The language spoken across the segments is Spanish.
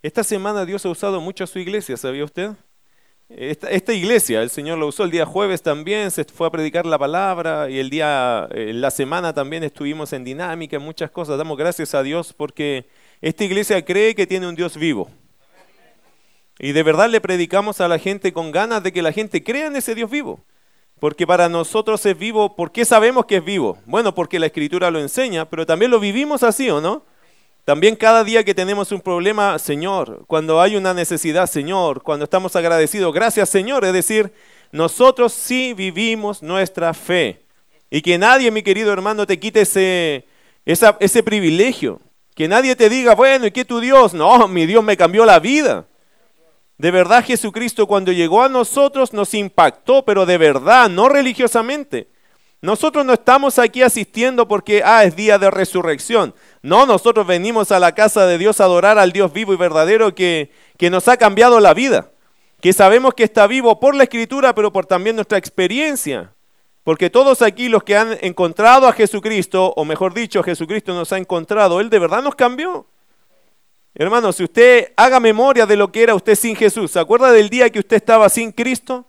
Esta semana Dios ha usado mucho a su iglesia, ¿sabía usted? Esta, iglesia, el Señor lo usó el día jueves también, se fue a predicar la palabra y el día, eh, la semana también estuvimos en dinámica, en muchas cosas. Damos gracias a Dios porque esta iglesia cree que tiene un Dios vivo. Y de verdad le predicamos a la gente con ganas de que la gente crea en ese Dios vivo. Porque para nosotros es vivo, ¿por qué sabemos que es vivo? Bueno, porque la escritura lo enseña, pero también lo vivimos así, ¿o no? También cada día que tenemos un problema, Señor, cuando hay una necesidad, Señor, cuando estamos agradecidos, gracias Señor, es decir, nosotros sí vivimos nuestra fe. Y que nadie, mi querido hermano, te quite ese, ese privilegio. Que nadie te diga, bueno, ¿y qué tu Dios? No, mi Dios me cambió la vida. De verdad Jesucristo cuando llegó a nosotros nos impactó, pero de verdad, no religiosamente. Nosotros no estamos aquí asistiendo porque, ah, es día de resurrección. No, nosotros venimos a la casa de Dios a adorar al Dios vivo y verdadero que, que nos ha cambiado la vida. Que sabemos que está vivo por la escritura, pero por también nuestra experiencia. Porque todos aquí los que han encontrado a Jesucristo, o mejor dicho, Jesucristo nos ha encontrado, Él de verdad nos cambió. Hermano, si usted haga memoria de lo que era usted sin Jesús, ¿se acuerda del día que usted estaba sin Cristo?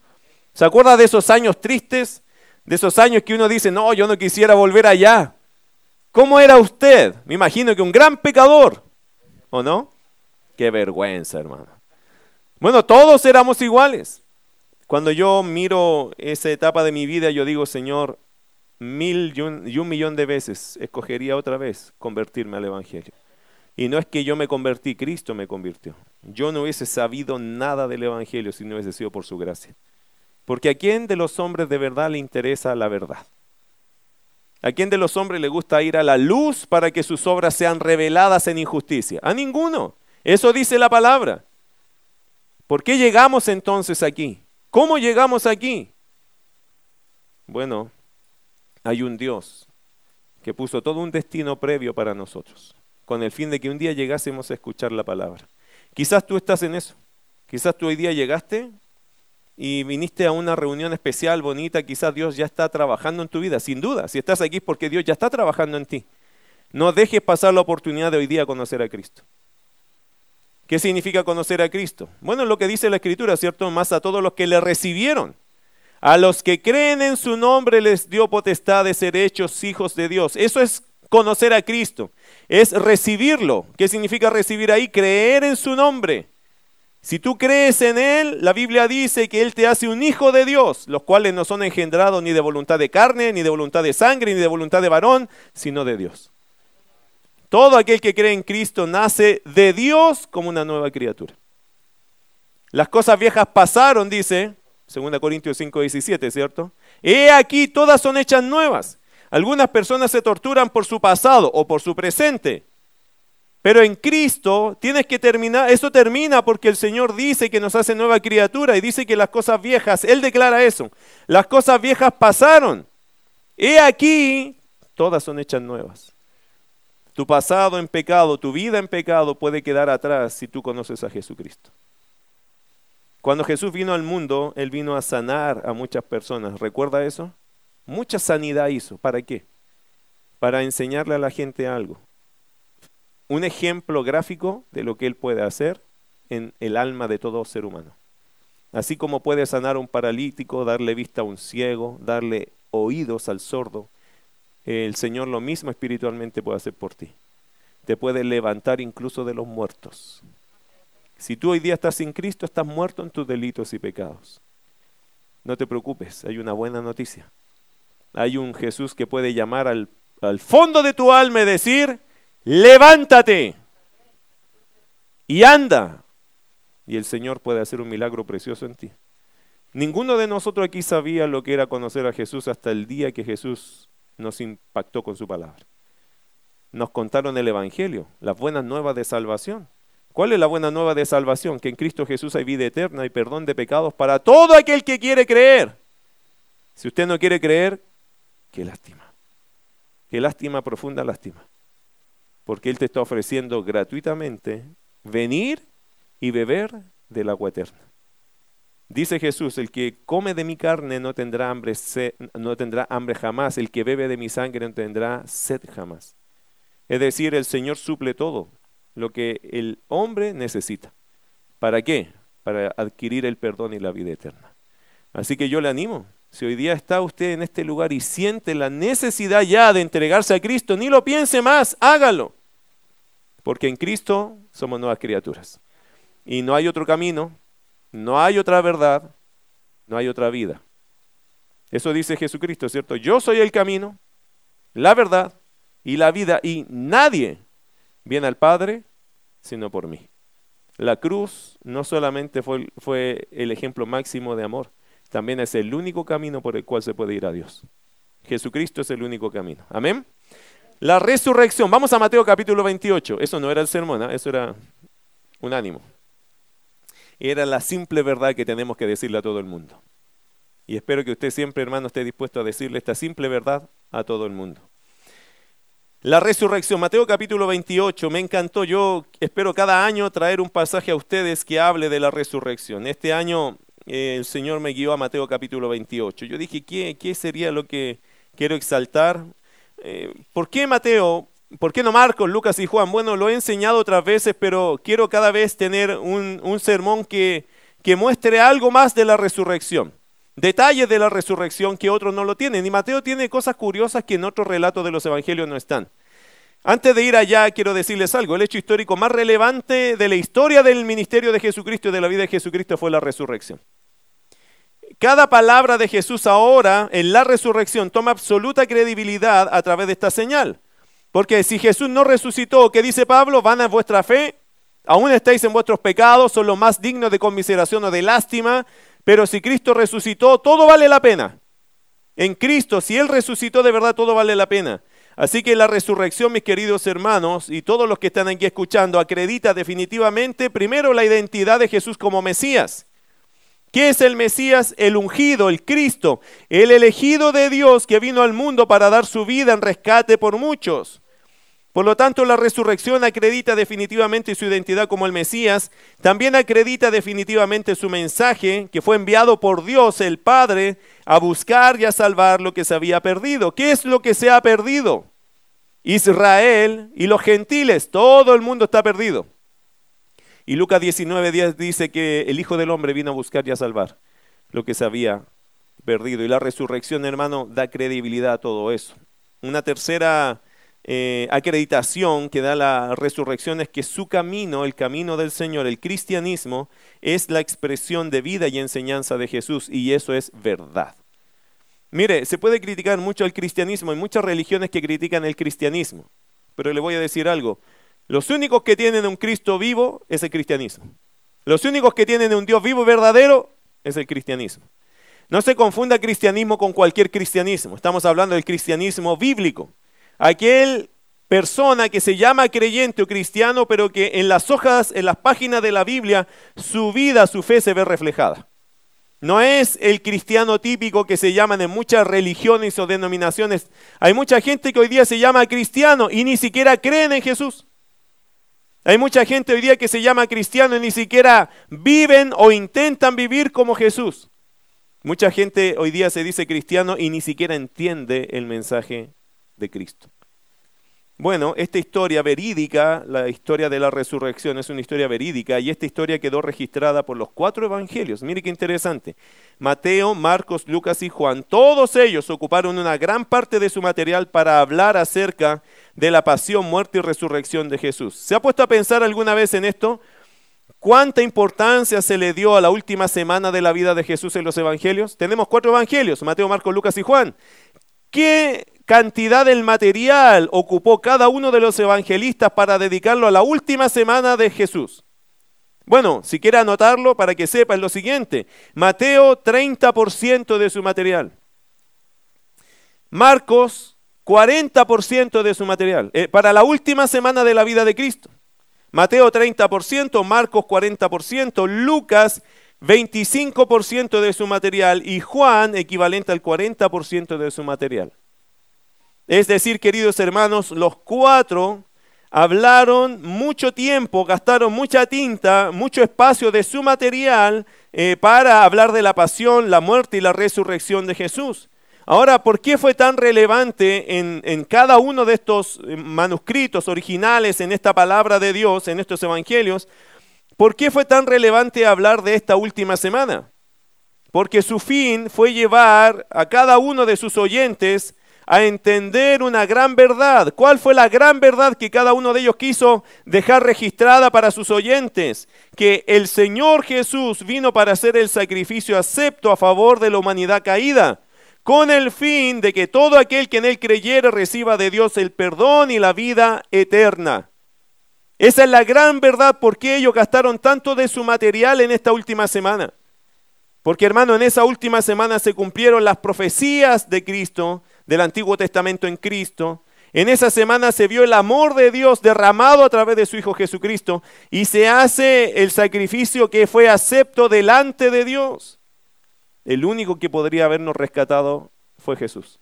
¿Se acuerda de esos años tristes? De esos años que uno dice, no, yo no quisiera volver allá. ¿Cómo era usted? Me imagino que un gran pecador, ¿o no? Qué vergüenza, hermano. Bueno, todos éramos iguales. Cuando yo miro esa etapa de mi vida, yo digo, Señor, mil y un, millón de veces escogería otra vez convertirme al Evangelio. Y no es que yo me convertí, Cristo me convirtió. Yo no hubiese sabido nada del Evangelio si no hubiese sido por su gracia. Porque a quién de los hombres de verdad le interesa la verdad. ¿A quién de los hombres le gusta ir a la luz para que sus obras sean reveladas en injusticia? A ninguno. Eso dice la palabra. ¿Por qué llegamos entonces aquí? ¿Cómo llegamos aquí? Bueno, hay un Dios que puso todo un destino previo para nosotros, con el fin de que un día llegásemos a escuchar la palabra. Quizás tú estás en eso. Quizás tú hoy día llegaste y viniste a una reunión especial, bonita, quizás Dios ya está trabajando en tu vida, sin duda. Si estás aquí es porque Dios ya está trabajando en ti. No dejes pasar la oportunidad de hoy día conocer a Cristo. ¿Qué significa conocer a Cristo? Bueno, lo que dice la Escritura, ¿cierto? Más a todos los que le recibieron. A los que creen en su nombre les dio potestad de ser hechos hijos de Dios. Eso es conocer a Cristo. Es recibirlo. ¿Qué significa recibir ahí? Creer en su nombre. Si tú crees en Él, la Biblia dice que Él te hace un hijo de Dios, los cuales no son engendrados ni de voluntad de carne, ni de voluntad de sangre, ni de voluntad de varón, sino de Dios. Todo aquel que cree en Cristo nace de Dios como una nueva criatura. Las cosas viejas pasaron, dice 2 Corintios 5, 17, ¿cierto? He aquí, todas son hechas nuevas. Algunas personas se torturan por su pasado o por su presente, pero en Cristo tienes que terminar, eso termina porque el Señor dice que nos hace nueva criatura y dice que las cosas viejas, Él declara eso, las cosas viejas pasaron. He aquí, todas son hechas nuevas. Tu pasado en pecado, tu vida en pecado puede quedar atrás si tú conoces a Jesucristo. Cuando Jesús vino al mundo, Él vino a sanar a muchas personas. ¿Recuerda eso? Mucha sanidad hizo. ¿Para qué? Para enseñarle a la gente algo un ejemplo gráfico de lo que Él puede hacer en el alma de todo ser humano. Así como puede sanar a un paralítico, darle vista a un ciego, darle oídos al sordo, el Señor lo mismo espiritualmente puede hacer por ti. Te puede levantar incluso de los muertos. Si tú hoy día estás sin Cristo, estás muerto en tus delitos y pecados. No te preocupes, hay una buena noticia. Hay un Jesús que puede llamar al, al fondo de tu alma y decir, levántate y anda. Y el Señor puede hacer un milagro precioso en ti. Ninguno de nosotros aquí sabía lo que era conocer a Jesús hasta el día que Jesús nos impactó con su palabra. Nos contaron el Evangelio, las buenas nuevas de salvación. ¿Cuál es la buena nueva de salvación? Que en Cristo Jesús hay vida eterna y perdón de pecados para todo aquel que quiere creer. Si usted no quiere creer, qué lástima. Qué lástima, profunda lástima porque Él te está ofreciendo gratuitamente venir y beber del agua eterna. Dice Jesús, el que come de mi carne no tendrá hambre, no tendrá hambre jamás, el que bebe de mi sangre no tendrá sed jamás. Es decir, el Señor suple todo. lo que el hombre necesita. ¿Para qué? Para adquirir el perdón y la vida eterna. Así que yo le animo. Si hoy día está usted en este lugar y siente la necesidad ya de entregarse a Cristo, ni lo piense más, hágalo. Porque en Cristo somos nuevas criaturas. Y no hay otro camino, no hay otra verdad, no hay otra vida. Eso dice Jesucristo, ¿cierto? Yo soy el camino, la verdad y la vida y nadie viene al Padre sino por mí. La cruz no solamente fue, fue el ejemplo máximo de amor, también es el único camino por el cual se puede ir a Dios. Jesucristo es el único camino. Amén. La resurrección. Vamos a Mateo capítulo 28. Eso no era el sermón, ¿ah? eso era un ánimo. Era la simple verdad que tenemos que decirle a todo el mundo. Y espero que usted siempre, hermano, esté dispuesto a decirle esta simple verdad a todo el mundo. La resurrección, Mateo capítulo 28, me encantó. Yo espero cada año traer un pasaje a ustedes que hable de la resurrección. Este año eh, el Señor me guió a Mateo capítulo 28. Yo dije, ¿qué, qué sería lo que quiero exaltar? Eh, ¿Por qué Mateo? ¿Por qué no Marcos, Lucas y Juan? Bueno, lo he enseñado otras veces, pero quiero cada vez tener un, un sermón que, que muestre algo más de la resurrección detalles de la resurrección que otros no lo tienen. Y Mateo tiene cosas curiosas que en otros relatos de los evangelios no están. Antes de ir allá, quiero decirles algo. El hecho histórico más relevante de la historia del ministerio de Jesucristo y de la vida de Jesucristo fue la resurrección. Cada palabra de Jesús ahora en la resurrección toma absoluta credibilidad a través de esta señal. Porque si Jesús no resucitó, ¿qué dice Pablo? Van a vuestra fe, aún estáis en vuestros pecados, son los más dignos de conmiseración o de lástima, pero si Cristo resucitó, todo vale la pena. En Cristo, si Él resucitó de verdad, todo vale la pena. Así que la resurrección, mis queridos hermanos, y todos los que están aquí escuchando, acredita definitivamente primero la identidad de Jesús como Mesías. ¿Qué es el Mesías? El ungido, el Cristo, el elegido de Dios que vino al mundo para dar su vida en rescate por muchos. Por lo tanto, la resurrección acredita definitivamente su identidad como el Mesías, también acredita definitivamente su mensaje que fue enviado por Dios el Padre a buscar y a salvar lo que se había perdido. ¿Qué es lo que se ha perdido? Israel y los gentiles, todo el mundo está perdido. Y Lucas 19 dice que el Hijo del Hombre vino a buscar y a salvar lo que se había perdido. Y la resurrección, hermano, da credibilidad a todo eso. Una tercera eh, acreditación que da la resurrección es que su camino, el camino del Señor, el cristianismo, es la expresión de vida y enseñanza de Jesús y eso es verdad. Mire, se puede criticar mucho el cristianismo, hay muchas religiones que critican el cristianismo, pero le voy a decir algo, los únicos que tienen un Cristo vivo es el cristianismo. Los únicos que tienen un Dios vivo y verdadero es el cristianismo. No se confunda cristianismo con cualquier cristianismo, estamos hablando del cristianismo bíblico. Aquel persona que se llama creyente o cristiano, pero que en las hojas, en las páginas de la Biblia, su vida, su fe se ve reflejada. No es el cristiano típico que se llaman en muchas religiones o denominaciones. Hay mucha gente que hoy día se llama cristiano y ni siquiera creen en Jesús. Hay mucha gente hoy día que se llama cristiano y ni siquiera viven o intentan vivir como Jesús. Mucha gente hoy día se dice cristiano y ni siquiera entiende el mensaje de Cristo. Bueno, esta historia verídica, la historia de la resurrección, es una historia verídica y esta historia quedó registrada por los cuatro evangelios. Mire qué interesante. Mateo, Marcos, Lucas y Juan, todos ellos ocuparon una gran parte de su material para hablar acerca de la pasión, muerte y resurrección de Jesús. ¿Se ha puesto a pensar alguna vez en esto? ¿Cuánta importancia se le dio a la última semana de la vida de Jesús en los evangelios? Tenemos cuatro evangelios, Mateo, Marcos, Lucas y Juan. ¿Qué cantidad del material ocupó cada uno de los evangelistas para dedicarlo a la última semana de Jesús? Bueno, si quiere anotarlo para que sepa es lo siguiente. Mateo 30% de su material. Marcos 40% de su material. Eh, para la última semana de la vida de Cristo. Mateo 30%, Marcos 40%, Lucas 25% de su material y Juan equivalente al 40% de su material. Es decir, queridos hermanos, los cuatro hablaron mucho tiempo, gastaron mucha tinta, mucho espacio de su material eh, para hablar de la pasión, la muerte y la resurrección de Jesús. Ahora, ¿por qué fue tan relevante en, en, cada uno de estos eh, manuscritos originales, en esta palabra de Dios, en estos evangelios? ¿Por qué fue tan relevante hablar de esta última semana? Porque su fin fue llevar a cada uno de sus oyentes a entender una gran verdad. ¿Cuál fue la gran verdad que cada uno de ellos quiso dejar registrada para sus oyentes? Que el Señor Jesús vino para hacer el sacrificio acepto a favor de la humanidad caída, con el fin de que todo aquel que en él creyere reciba de Dios el perdón y la vida eterna. Esa es la gran verdad por qué ellos gastaron tanto de su material en esta última semana. Porque hermano, en esa última semana se cumplieron las profecías de Cristo, del Antiguo Testamento en Cristo. En esa semana se vio el amor de Dios derramado a través de su Hijo Jesucristo y se hace el sacrificio que fue acepto delante de Dios. El único que podría habernos rescatado fue Jesús.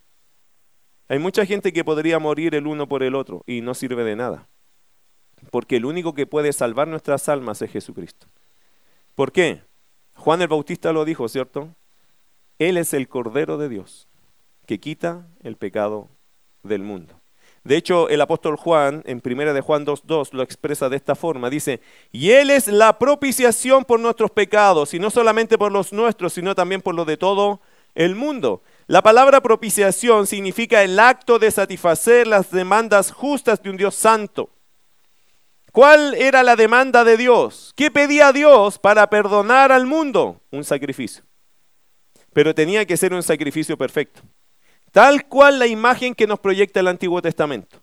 Hay mucha gente que podría morir el uno por el otro y no sirve de nada. Porque el único que puede salvar nuestras almas es Jesucristo. ¿Por qué? Juan el Bautista lo dijo, ¿cierto? Él es el Cordero de Dios que quita el pecado del mundo. De hecho, el apóstol Juan, en 1 de Juan 2.2, lo expresa de esta forma. Dice, y Él es la propiciación por nuestros pecados, y no solamente por los nuestros, sino también por los de todo el mundo. La palabra propiciación significa el acto de satisfacer las demandas justas de un Dios santo. ¿Cuál era la demanda de Dios? ¿Qué pedía Dios para perdonar al mundo? Un sacrificio. Pero tenía que ser un sacrificio perfecto. Tal cual la imagen que nos proyecta el Antiguo Testamento.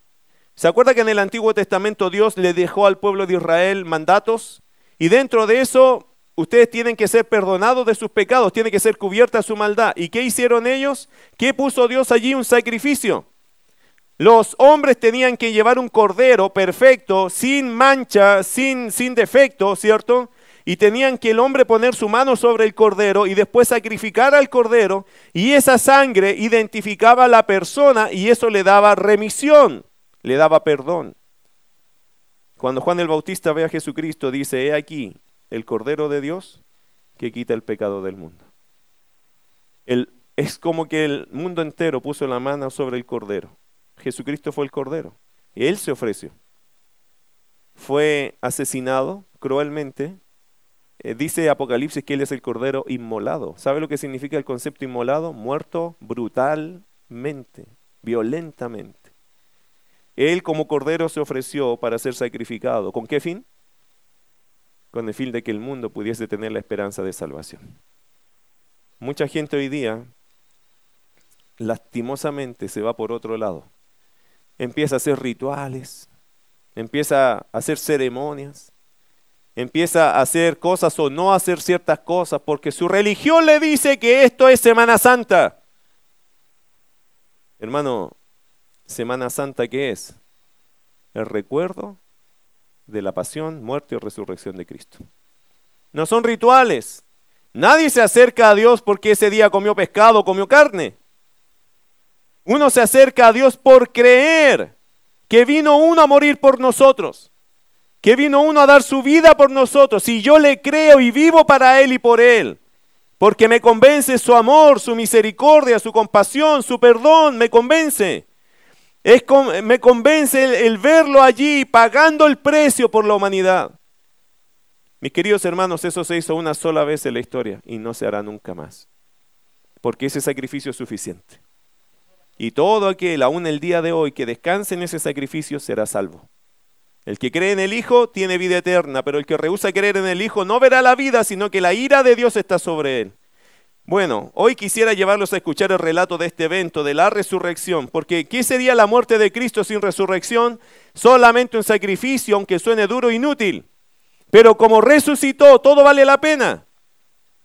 ¿Se acuerda que en el Antiguo Testamento Dios le dejó al pueblo de Israel mandatos? Y dentro de eso, ustedes tienen que ser perdonados de sus pecados, tiene que ser cubierta su maldad. ¿Y qué hicieron ellos? ¿Qué puso Dios allí? Un sacrificio. Los hombres tenían que llevar un cordero perfecto, sin mancha, sin, sin defecto, ¿cierto? Y tenían que el hombre poner su mano sobre el cordero y después sacrificar al cordero y esa sangre identificaba a la persona y eso le daba remisión, le daba perdón. Cuando Juan el Bautista ve a Jesucristo dice, he aquí el cordero de Dios que quita el pecado del mundo. es como que el mundo entero puso la mano sobre el cordero. Jesucristo fue el cordero él se ofreció. Fue asesinado cruelmente eh, dice Apocalipsis que Él es el Cordero inmolado. ¿Sabe lo que significa el concepto inmolado? Muerto brutalmente, violentamente. Él como Cordero se ofreció para ser sacrificado. ¿Con qué fin? Con el fin de que el mundo pudiese tener la esperanza de salvación. Mucha gente hoy día, lastimosamente, se va por otro lado. Empieza a hacer rituales, empieza a hacer ceremonias, empieza a hacer cosas o no hacer ciertas cosas porque su religión le dice que esto es Semana Santa. Hermano, Semana Santa, ¿qué es? El recuerdo de la pasión, muerte y resurrección de Cristo. No son rituales. Nadie se acerca a Dios porque ese día comió pescado o comió carne. Uno se acerca a Dios por creer que vino uno a morir por nosotros que vino uno a dar su vida por nosotros, y yo le creo y vivo para Él y por Él, porque me convence su amor, su misericordia, su compasión, su perdón, me convence. Es me convence el, el verlo allí pagando el precio por la humanidad. Mis queridos hermanos, eso se hizo una sola vez en la historia y no se hará nunca más, porque ese sacrificio es suficiente. Y todo aquel, aún el día de hoy, que descanse en ese sacrificio será salvo. El que cree en el Hijo tiene vida eterna, pero el que rehúsa creer en el Hijo no verá la vida, sino que la ira de Dios está sobre él. Bueno, hoy quisiera llevarlos a escuchar el relato de este evento, de la resurrección, porque ¿qué sería la muerte de Cristo sin resurrección? Solamente un sacrificio, aunque suene duro e inútil. Pero como resucitó, todo vale la pena.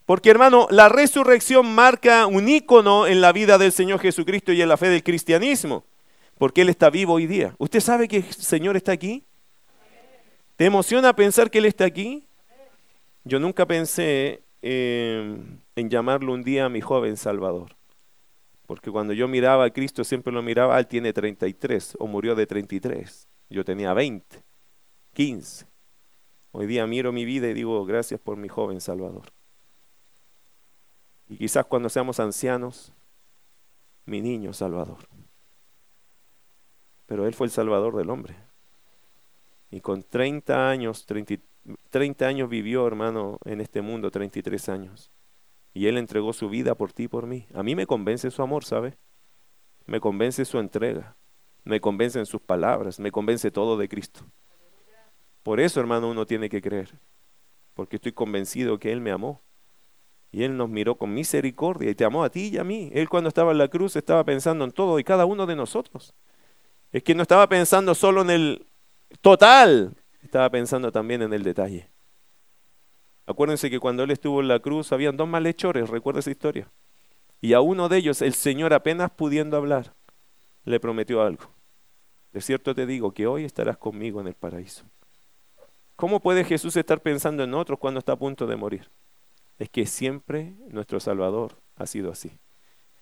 Porque hermano, la resurrección marca un ícono en la vida del Señor Jesucristo y en la fe del cristianismo, porque Él está vivo hoy día. ¿Usted sabe que el Señor está aquí? ¿Te emociona pensar que Él está aquí? Yo nunca pensé em, en llamarlo un día mi joven Salvador. Porque cuando yo miraba a Cristo siempre lo miraba, Él tiene 33 o murió de 33. Yo tenía 20, 15. Hoy día miro mi vida y digo, gracias por mi joven Salvador. Y quizás cuando seamos ancianos, mi niño Salvador. Pero Él fue el Salvador del hombre. Y con 30 años, 30, años vivió, hermano, en este mundo, 33 años. Y Él entregó su vida por ti y por mí. A mí me convence su amor, ¿sabe? Me convence su entrega. Me convencen sus palabras. Me convence todo de Cristo. Por eso, hermano, uno tiene que creer. Porque estoy convencido que Él me amó. Y Él nos miró con misericordia y te amó a ti y a mí. Él cuando estaba en la cruz estaba pensando en todo y cada uno de nosotros. Es que no estaba pensando solo en el total, estaba pensando también en el detalle. Acuérdense que cuando Él estuvo en la cruz habían dos malhechores, recuerda esa historia. Y a uno de ellos el Señor apenas pudiendo hablar, le prometió algo. De cierto te digo que hoy estarás conmigo en el paraíso. ¿Cómo puede Jesús estar pensando en otros cuando está a punto de morir? es que siempre nuestro Salvador ha sido así.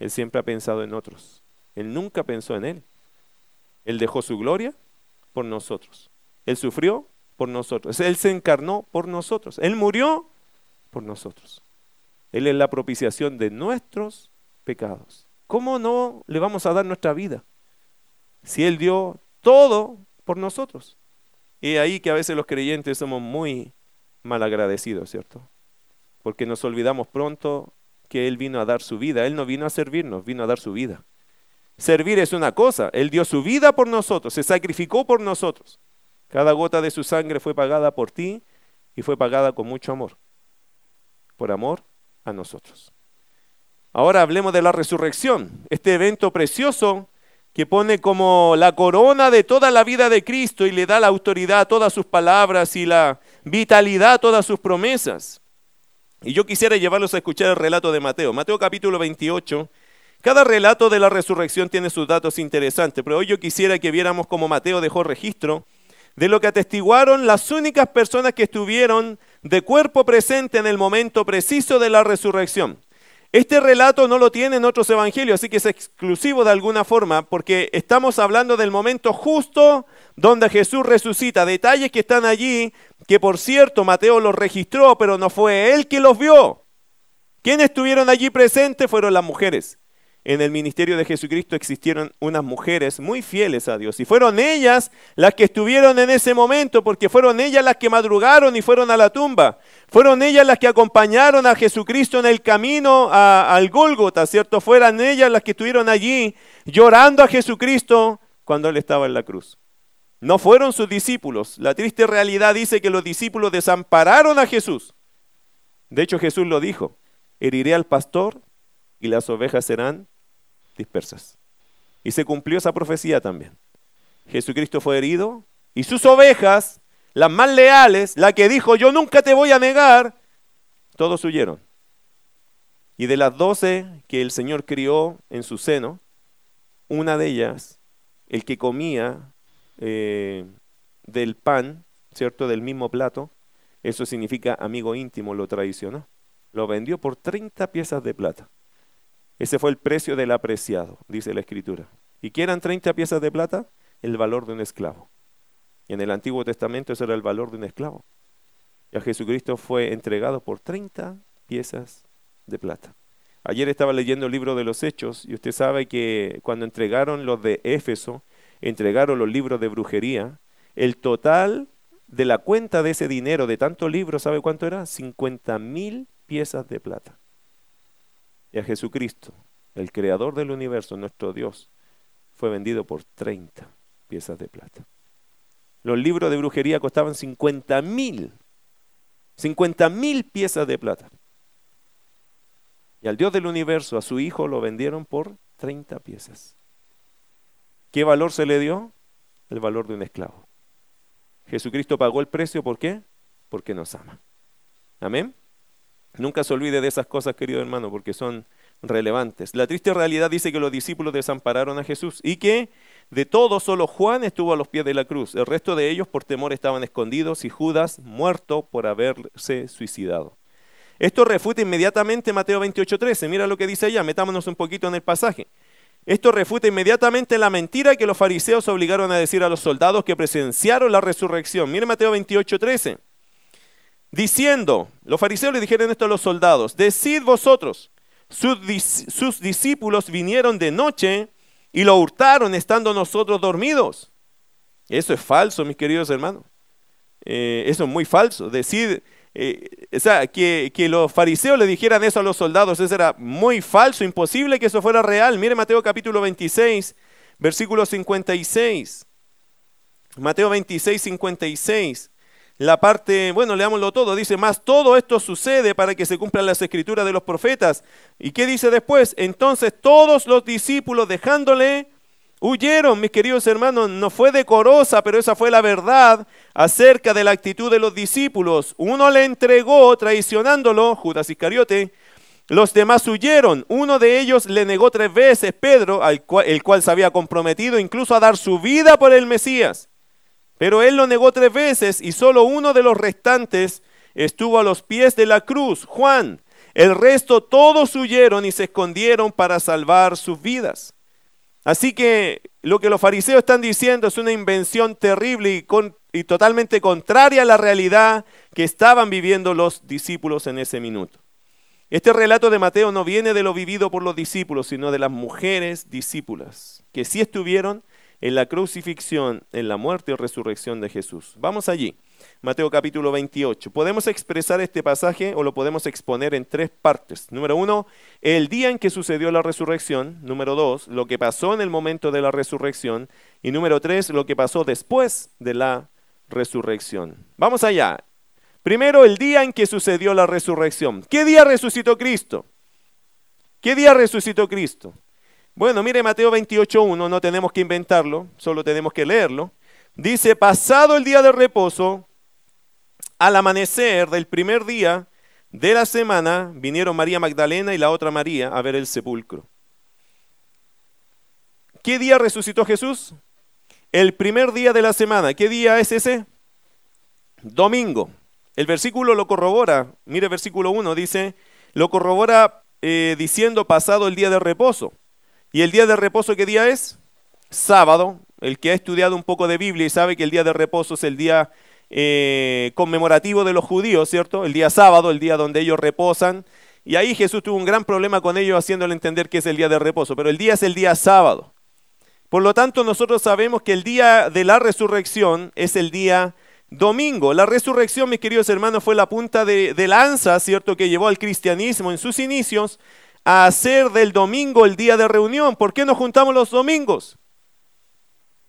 Él siempre ha pensado en otros. Él nunca pensó en Él. Él dejó su gloria por nosotros. Él sufrió por nosotros. Él se encarnó por nosotros. Él murió por nosotros. Él es la propiciación de nuestros pecados. ¿Cómo no le vamos a dar nuestra vida? Si Él dio todo por nosotros. Y ahí que a veces los creyentes somos muy malagradecidos, ¿cierto? porque nos olvidamos pronto que Él vino a dar su vida. Él no vino a servirnos, vino a dar su vida. Servir es una cosa, Él dio su vida por nosotros, se sacrificó por nosotros. Cada gota de su sangre fue pagada por ti y fue pagada con mucho amor, por amor a nosotros. Ahora hablemos de la resurrección, este evento precioso que pone como la corona de toda la vida de Cristo y le da la autoridad a todas sus palabras y la vitalidad a todas sus promesas. Y yo quisiera llevarlos a escuchar el relato de Mateo. Mateo capítulo 28. Cada relato de la resurrección tiene sus datos interesantes, pero hoy yo quisiera que viéramos cómo Mateo dejó registro de lo que atestiguaron las únicas personas que estuvieron de cuerpo presente en el momento preciso de la resurrección. Este relato no lo tienen otros evangelios, así que es exclusivo de alguna forma, porque estamos hablando del momento justo donde Jesús resucita. Detalles que están allí, que por cierto Mateo los registró, pero no fue él quien los vio. ¿Quiénes estuvieron allí presentes? Fueron las mujeres en el ministerio de Jesucristo existieron unas mujeres muy fieles a Dios. Y fueron ellas las que estuvieron en ese momento, porque fueron ellas las que madrugaron y fueron a la tumba. Fueron ellas las que acompañaron a Jesucristo en el camino al Gólgota, ¿cierto? Fueron ellas las que estuvieron allí llorando a Jesucristo cuando Él estaba en la cruz. No fueron sus discípulos. La triste realidad dice que los discípulos desampararon a Jesús. De hecho, Jesús lo dijo, heriré al pastor y las ovejas serán dispersas. Y se cumplió esa profecía también. Jesucristo fue herido y sus ovejas, las más leales, la que dijo, yo nunca te voy a negar, todos huyeron. Y de las doce que el Señor crió en su seno, una de ellas, el que comía eh, del pan, ¿cierto? Del mismo plato, eso significa amigo íntimo, lo traicionó. Lo vendió por 30 piezas de plata. Ese fue el precio del apreciado, dice la escritura. ¿Y qué eran 30 piezas de plata? El valor de un esclavo. Y en el Antiguo Testamento eso era el valor de un esclavo. Y a Jesucristo fue entregado por 30 piezas de plata. Ayer estaba leyendo el libro de los Hechos y usted sabe que cuando entregaron los de Éfeso, entregaron los libros de brujería, el total de la cuenta de ese dinero, de tantos libros, ¿sabe cuánto era? 50 mil piezas de plata y a Jesucristo, el creador del universo, nuestro Dios, fue vendido por 30 piezas de plata. Los libros de brujería costaban 50 mil, 50 mil piezas de plata. Y al Dios del universo, a su hijo, lo vendieron por 30 piezas. ¿Qué valor se le dio? El valor de un esclavo. Jesucristo pagó el precio, ¿por qué? Porque nos ama. Amén. Nunca se olvide de esas cosas, querido hermano, porque son relevantes. La triste realidad dice que los discípulos desampararon a Jesús y que de todos solo Juan estuvo a los pies de la cruz. El resto de ellos por temor estaban escondidos y Judas muerto por haberse suicidado. Esto refuta inmediatamente Mateo 28:13. Mira lo que dice allá, metámonos un poquito en el pasaje. Esto refuta inmediatamente la mentira que los fariseos obligaron a decir a los soldados que presenciaron la resurrección. Mire Mateo 28:13 diciendo, los fariseos le dijeron esto a los soldados, decid vosotros, sus, discípulos vinieron de noche y lo hurtaron estando nosotros dormidos. Eso es falso, mis queridos hermanos. Eh, eso es muy falso. Decir, eh, o sea, que, que, los fariseos le dijeran eso a los soldados, eso era muy falso, imposible que eso fuera real. Mire Mateo capítulo 26, versículo 56. Mateo 26, 56. La parte, bueno, leámoslo todo, dice, más todo esto sucede para que se cumplan las escrituras de los profetas. ¿Y qué dice después? Entonces todos los discípulos dejándole, huyeron, mis queridos hermanos, no fue decorosa, pero esa fue la verdad acerca de la actitud de los discípulos. Uno le entregó traicionándolo, Judas Iscariote, los demás huyeron. Uno de ellos le negó tres veces, Pedro, al el cual se había comprometido incluso a dar su vida por el Mesías. Pero él lo negó tres veces y solo uno de los restantes estuvo a los pies de la cruz, Juan. El resto todos huyeron y se escondieron para salvar sus vidas. Así que lo que los fariseos están diciendo es una invención terrible y, totalmente contraria a la realidad que estaban viviendo los discípulos en ese minuto. Este relato de Mateo no viene de lo vivido por los discípulos, sino de las mujeres discípulas, que sí estuvieron en la crucifixión, en la muerte o resurrección de Jesús. Vamos allí. Mateo capítulo 28. Podemos expresar este pasaje o lo podemos exponer en tres partes. Número uno, el día en que sucedió la resurrección. Número dos, lo que pasó en el momento de la resurrección. Y número tres, lo que pasó después de la resurrección. Vamos allá. Primero, el día en que sucedió la resurrección. ¿Qué día resucitó Cristo? ¿Qué día resucitó Cristo? Bueno, mire Mateo 28.1, no tenemos que inventarlo, solo tenemos que leerlo. Dice, pasado el día de reposo, al amanecer del primer día de la semana, vinieron María Magdalena y la otra María a ver el sepulcro. ¿Qué día resucitó Jesús? El primer día de la semana. ¿Qué día es ese? Domingo. El versículo lo corrobora. Mire versículo 1, dice, lo corrobora eh, diciendo pasado el día de reposo. ¿Y el día de reposo qué día es? Sábado. El que ha estudiado un poco de Biblia y sabe que el día de reposo es el día eh, conmemorativo de los judíos, ¿cierto? El día sábado, el día donde ellos reposan. Y ahí Jesús tuvo un gran problema con ellos haciéndole entender que es el día de reposo. Pero el día es el día sábado. Por lo tanto, nosotros sabemos que el día de la resurrección es el día domingo. La resurrección, mis queridos hermanos, fue la punta de, de lanza, ¿cierto?, que llevó al cristianismo en sus inicios a hacer del domingo el día de reunión. ¿Por qué nos juntamos los domingos?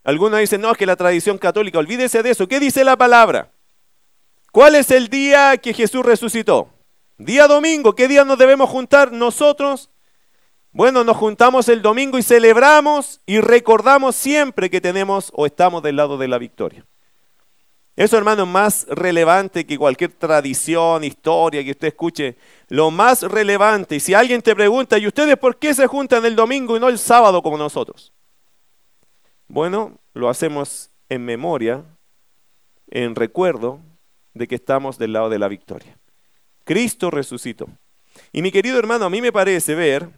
Algunos dicen, no, es que la tradición católica, olvídese de eso. ¿Qué dice la palabra? ¿Cuál es el día que Jesús resucitó? Día domingo. ¿Qué día nos debemos juntar nosotros? Bueno, nos juntamos el domingo y celebramos y recordamos siempre que tenemos o estamos del lado de la victoria. Eso, hermano, es más relevante que cualquier tradición, historia que usted escuche. Lo más relevante, y si alguien te pregunta, ¿y ustedes por qué se juntan el domingo y no el sábado como nosotros? Bueno, lo hacemos en memoria, en recuerdo de que estamos del lado de la victoria. Cristo resucitó. Y mi querido hermano, a mí me parece ver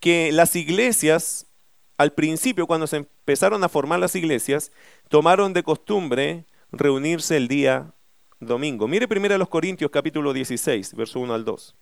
que las iglesias, al principio, cuando se empezaron a formar las iglesias, tomaron de costumbre reunirse el día domingo. Mire primero a los Corintios capítulo 16, verso 1 al 2.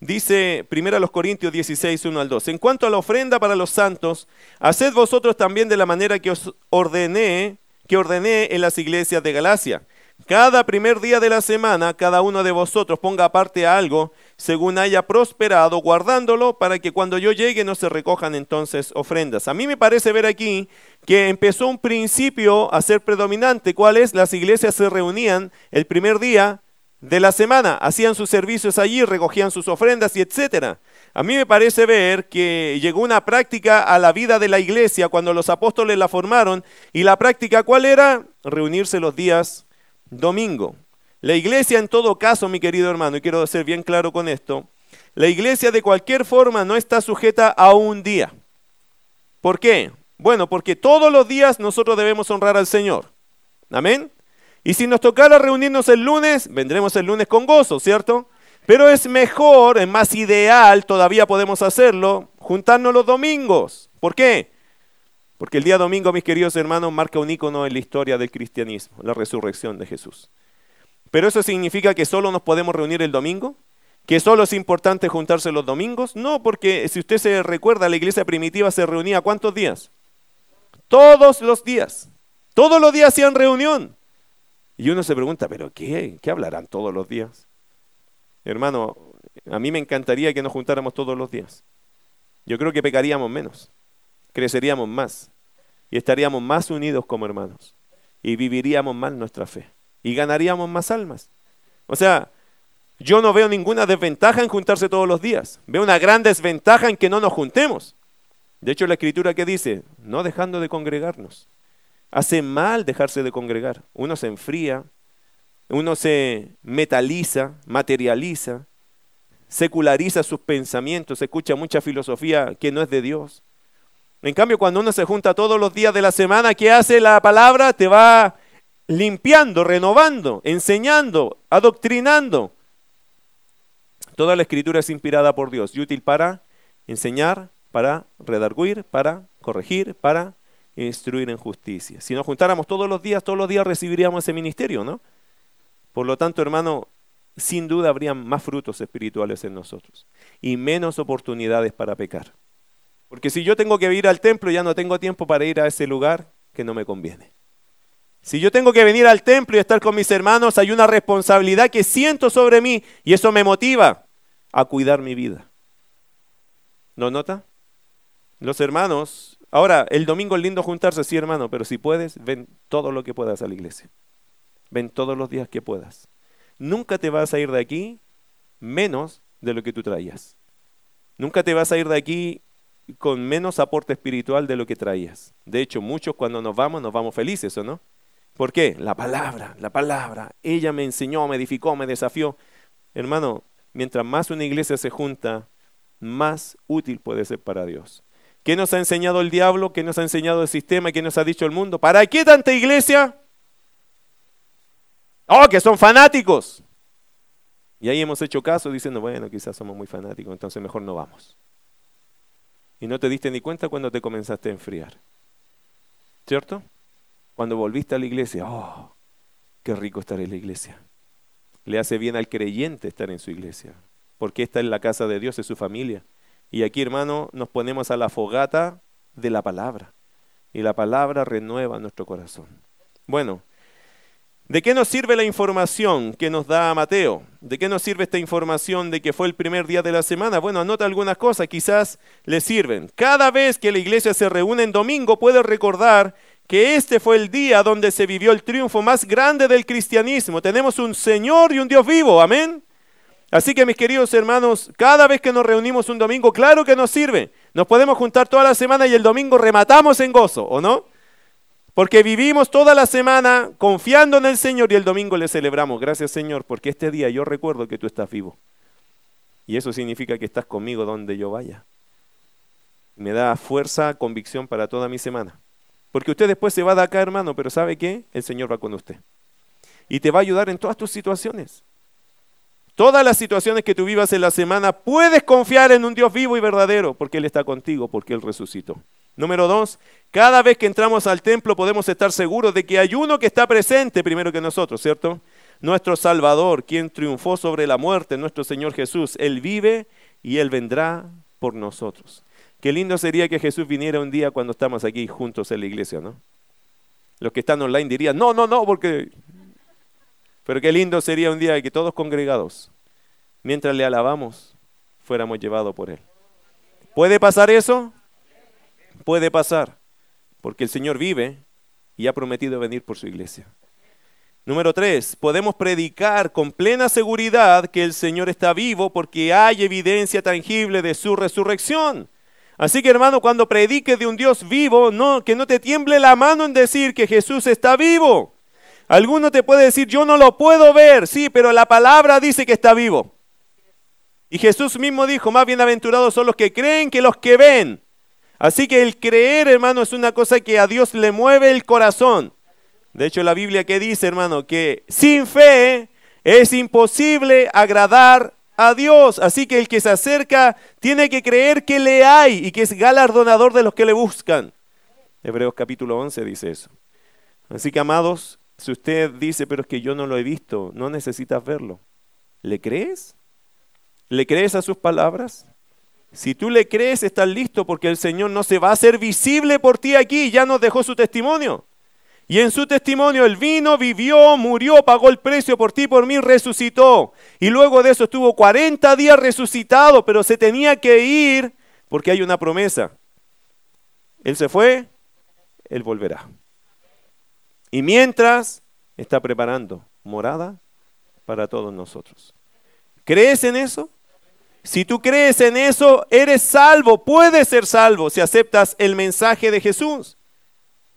Dice primero a los Corintios 16, 1 al 2. En cuanto a la ofrenda para los santos, haced vosotros también de la manera que os ordené, que ordené en las iglesias de Galacia cada primer día de la semana, cada uno de vosotros ponga aparte algo según haya prosperado, guardándolo para que cuando yo llegue no se recojan entonces ofrendas. A mí me parece ver aquí que empezó un principio a ser predominante. ¿Cuál es? Las iglesias se reunían el primer día de la semana, hacían sus servicios allí, recogían sus ofrendas y etcétera. A mí me parece ver que llegó una práctica a la vida de la iglesia cuando los apóstoles la formaron y la práctica ¿cuál era? Reunirse los días domingo. La iglesia en todo caso, mi querido hermano, y quiero ser bien claro con esto, la iglesia de cualquier forma no está sujeta a un día. ¿Por qué? Bueno, porque todos los días nosotros debemos honrar al Señor. Amén. Y si nos tocara reunirnos el lunes, vendremos el lunes con gozo, ¿cierto? Pero es mejor, es más ideal, todavía podemos hacerlo, juntarnos los domingos. ¿Por qué? Porque el día domingo, mis queridos hermanos, marca un icono en la historia del cristianismo, la resurrección de Jesús. Pero eso significa que solo nos podemos reunir el domingo. ¿Que solo es importante juntarse los domingos? No, porque si usted se recuerda, la iglesia primitiva se reunía ¿cuántos días? Todos los días. Todos los días hacían reunión. Y uno se pregunta, ¿pero qué? ¿Qué hablarán todos los días? Hermano, a mí me encantaría que nos juntáramos todos los días. Yo creo que pecaríamos menos, creceríamos más y estaríamos más unidos como hermanos y viviríamos más nuestra fe y ganaríamos más almas. O sea, yo no veo ninguna desventaja en juntarse todos los días. Veo una gran desventaja en que no nos juntemos. De hecho, la escritura que dice, no dejando de congregarnos. Hace mal dejarse de congregar. Uno se enfría, uno se metaliza, materializa, seculariza sus pensamientos, escucha mucha filosofía que no es de Dios. En cambio, cuando uno se junta todos los días de la semana, ¿qué hace la palabra? Te va limpiando, renovando, enseñando, adoctrinando. Toda la escritura es inspirada por Dios y útil para enseñar, para redarguir, para corregir, para instruir en justicia. Si nos juntáramos todos los días, todos los días recibiríamos ese ministerio, ¿no? Por lo tanto, hermano, sin duda habrían más frutos espirituales en nosotros y menos oportunidades para pecar. Porque si yo tengo que ir al templo, ya no tengo tiempo para ir a ese lugar que no me conviene. Si yo tengo que venir al templo y estar con mis hermanos, hay una responsabilidad que siento sobre mí y eso me motiva a cuidar mi vida. ¿No nota? Los hermanos, ahora el domingo es lindo juntarse, sí hermano, pero si puedes, ven todo lo que puedas a la iglesia. Ven todos los días que puedas. Nunca te vas a ir de aquí menos de lo que tú traías. Nunca te vas a ir de aquí con menos aporte espiritual de lo que traías. De hecho, muchos cuando nos vamos, nos vamos felices, ¿o no? ¿Por qué? La palabra, la palabra. Ella me enseñó, me edificó, me desafió. Hermano, mientras más una iglesia se junta, más útil puede ser para Dios. ¿Qué nos ha enseñado el diablo? ¿Qué nos ha enseñado el sistema? ¿Qué nos ha dicho el mundo? ¿Para qué tanta iglesia? Oh, que son fanáticos. Y ahí hemos hecho caso diciendo, bueno, quizás somos muy fanáticos, entonces mejor no vamos. Y no te diste ni cuenta cuando te comenzaste a enfriar. ¿Cierto? Cuando volviste a la iglesia, oh, qué rico estar en la iglesia. Le hace bien al creyente estar en su iglesia, porque esta es la casa de Dios, es su familia. Y aquí, hermano, nos ponemos a la fogata de la palabra. Y la palabra renueva nuestro corazón. Bueno, ¿De qué nos sirve la información que nos da Mateo? ¿De qué nos sirve esta información de que fue el primer día de la semana? Bueno, anota algunas cosas, quizás le sirven. Cada vez que la iglesia se reúne en domingo, puede recordar que este fue el día donde se vivió el triunfo más grande del cristianismo. Tenemos un Señor y un Dios vivo, amén. Así que mis queridos hermanos, cada vez que nos reunimos un domingo, claro que nos sirve. Nos podemos juntar toda la semana y el domingo rematamos en gozo, ¿o no? Porque vivimos toda la semana confiando en el Señor y el domingo le celebramos. Gracias Señor, porque este día yo recuerdo que tú estás vivo. Y eso significa que estás conmigo donde yo vaya. Me da fuerza, convicción para toda mi semana. Porque usted después se va de acá, hermano, pero ¿sabe qué? El Señor va con usted. Y te va a ayudar en todas tus situaciones. Todas las situaciones que tú vivas en la semana, puedes confiar en un Dios vivo y verdadero, porque Él está contigo, porque Él resucitó. Número dos, cada vez que entramos al templo podemos estar seguros de que hay uno que está presente primero que nosotros, ¿cierto? Nuestro Salvador, quien triunfó sobre la muerte, nuestro Señor Jesús. Él vive y Él vendrá por nosotros. Qué lindo sería que Jesús viniera un día cuando estamos aquí juntos en la iglesia, ¿no? Los que están online dirían, no, no, no, porque... Pero qué lindo sería un día que todos congregados, mientras le alabamos, fuéramos llevados por Él. ¿Puede pasar eso? Puede pasar, porque el Señor vive y ha prometido venir por su iglesia. Número tres, podemos predicar con plena seguridad que el Señor está vivo porque hay evidencia tangible de su resurrección. Así que hermano, cuando prediques de un Dios vivo, no, que no te tiemble la mano en decir que Jesús está vivo. Alguno te puede decir, yo no lo puedo ver, sí, pero la palabra dice que está vivo. Y Jesús mismo dijo, más bienaventurados son los que creen que los que ven. Así que el creer, hermano, es una cosa que a Dios le mueve el corazón. De hecho, la Biblia que dice, hermano, que sin fe es imposible agradar a Dios. Así que el que se acerca tiene que creer que le hay y que es galardonador de los que le buscan. Hebreos capítulo 11 dice eso. Así que, amados, si usted dice, pero es que yo no lo he visto, no necesitas verlo. ¿Le crees? ¿Le crees a sus palabras? Si tú le crees, estás listo porque el Señor no se va a hacer visible por ti aquí, ya nos dejó su testimonio. Y en su testimonio él vino, vivió, murió, pagó el precio por ti, por mí, resucitó. Y luego de eso estuvo 40 días resucitado, pero se tenía que ir porque hay una promesa. Él se fue, él volverá. Y mientras está preparando morada para todos nosotros. ¿Crees en eso? Si tú crees en eso, eres salvo, puedes ser salvo si aceptas el mensaje de Jesús.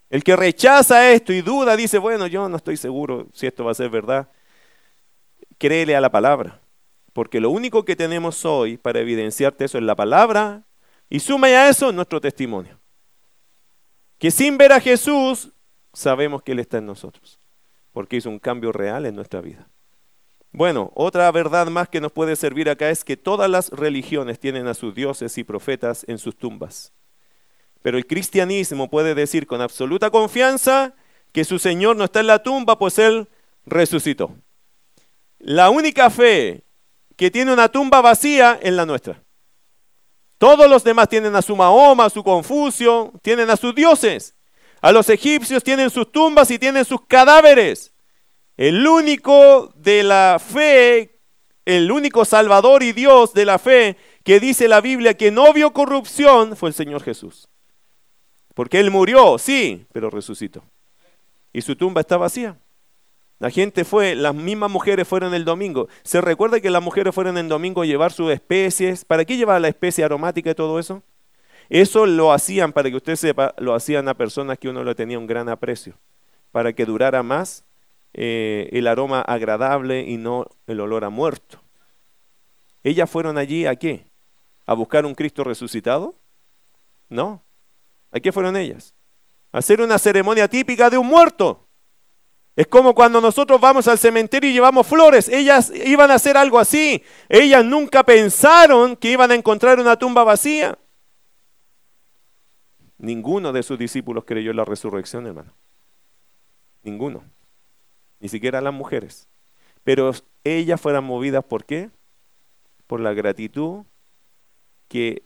El que rechaza esto y duda, dice, bueno, yo no estoy seguro si esto va a ser verdad. Créele a la palabra, porque lo único que tenemos hoy para evidenciarte eso es la palabra y suma a eso nuestro testimonio. Que sin ver a Jesús, sabemos que Él está en nosotros, porque hizo un cambio real en nuestra vida. Bueno, otra verdad más que nos puede servir acá es que todas las religiones tienen a sus dioses y profetas en sus tumbas. Pero el cristianismo puede decir con absoluta confianza que su Señor no está en la tumba, pues Él resucitó. La única fe que tiene una tumba vacía es la nuestra. Todos los demás tienen a su Mahoma, a su Confucio, tienen a sus dioses. A los egipcios tienen sus tumbas y tienen sus cadáveres. El único de la fe, el único Salvador y Dios de la fe que dice la Biblia que no vio corrupción fue el Señor Jesús. Porque Él murió, sí, pero resucitó. Y su tumba está vacía. La gente fue, las mismas mujeres fueron el domingo. ¿Se recuerda que las mujeres fueron el domingo a llevar sus especies? ¿Para qué llevar la especie aromática y todo eso? Eso lo hacían, para que usted sepa, lo hacían a personas que uno le tenía un gran aprecio, para que durara más eh, el aroma agradable y no el olor a muerto. ¿Ellas fueron allí a qué? ¿A buscar un Cristo resucitado? No, ¿A qué fueron ellas? A hacer una ceremonia típica de un muerto. Es como cuando nosotros vamos al cementerio y llevamos flores. Ellas iban a hacer algo así. Ellas nunca pensaron que iban a encontrar una tumba vacía. Ninguno de sus discípulos creyó en la resurrección, hermano. Ninguno. Ni siquiera las mujeres. Pero ellas fueron movidas por qué? Por la gratitud que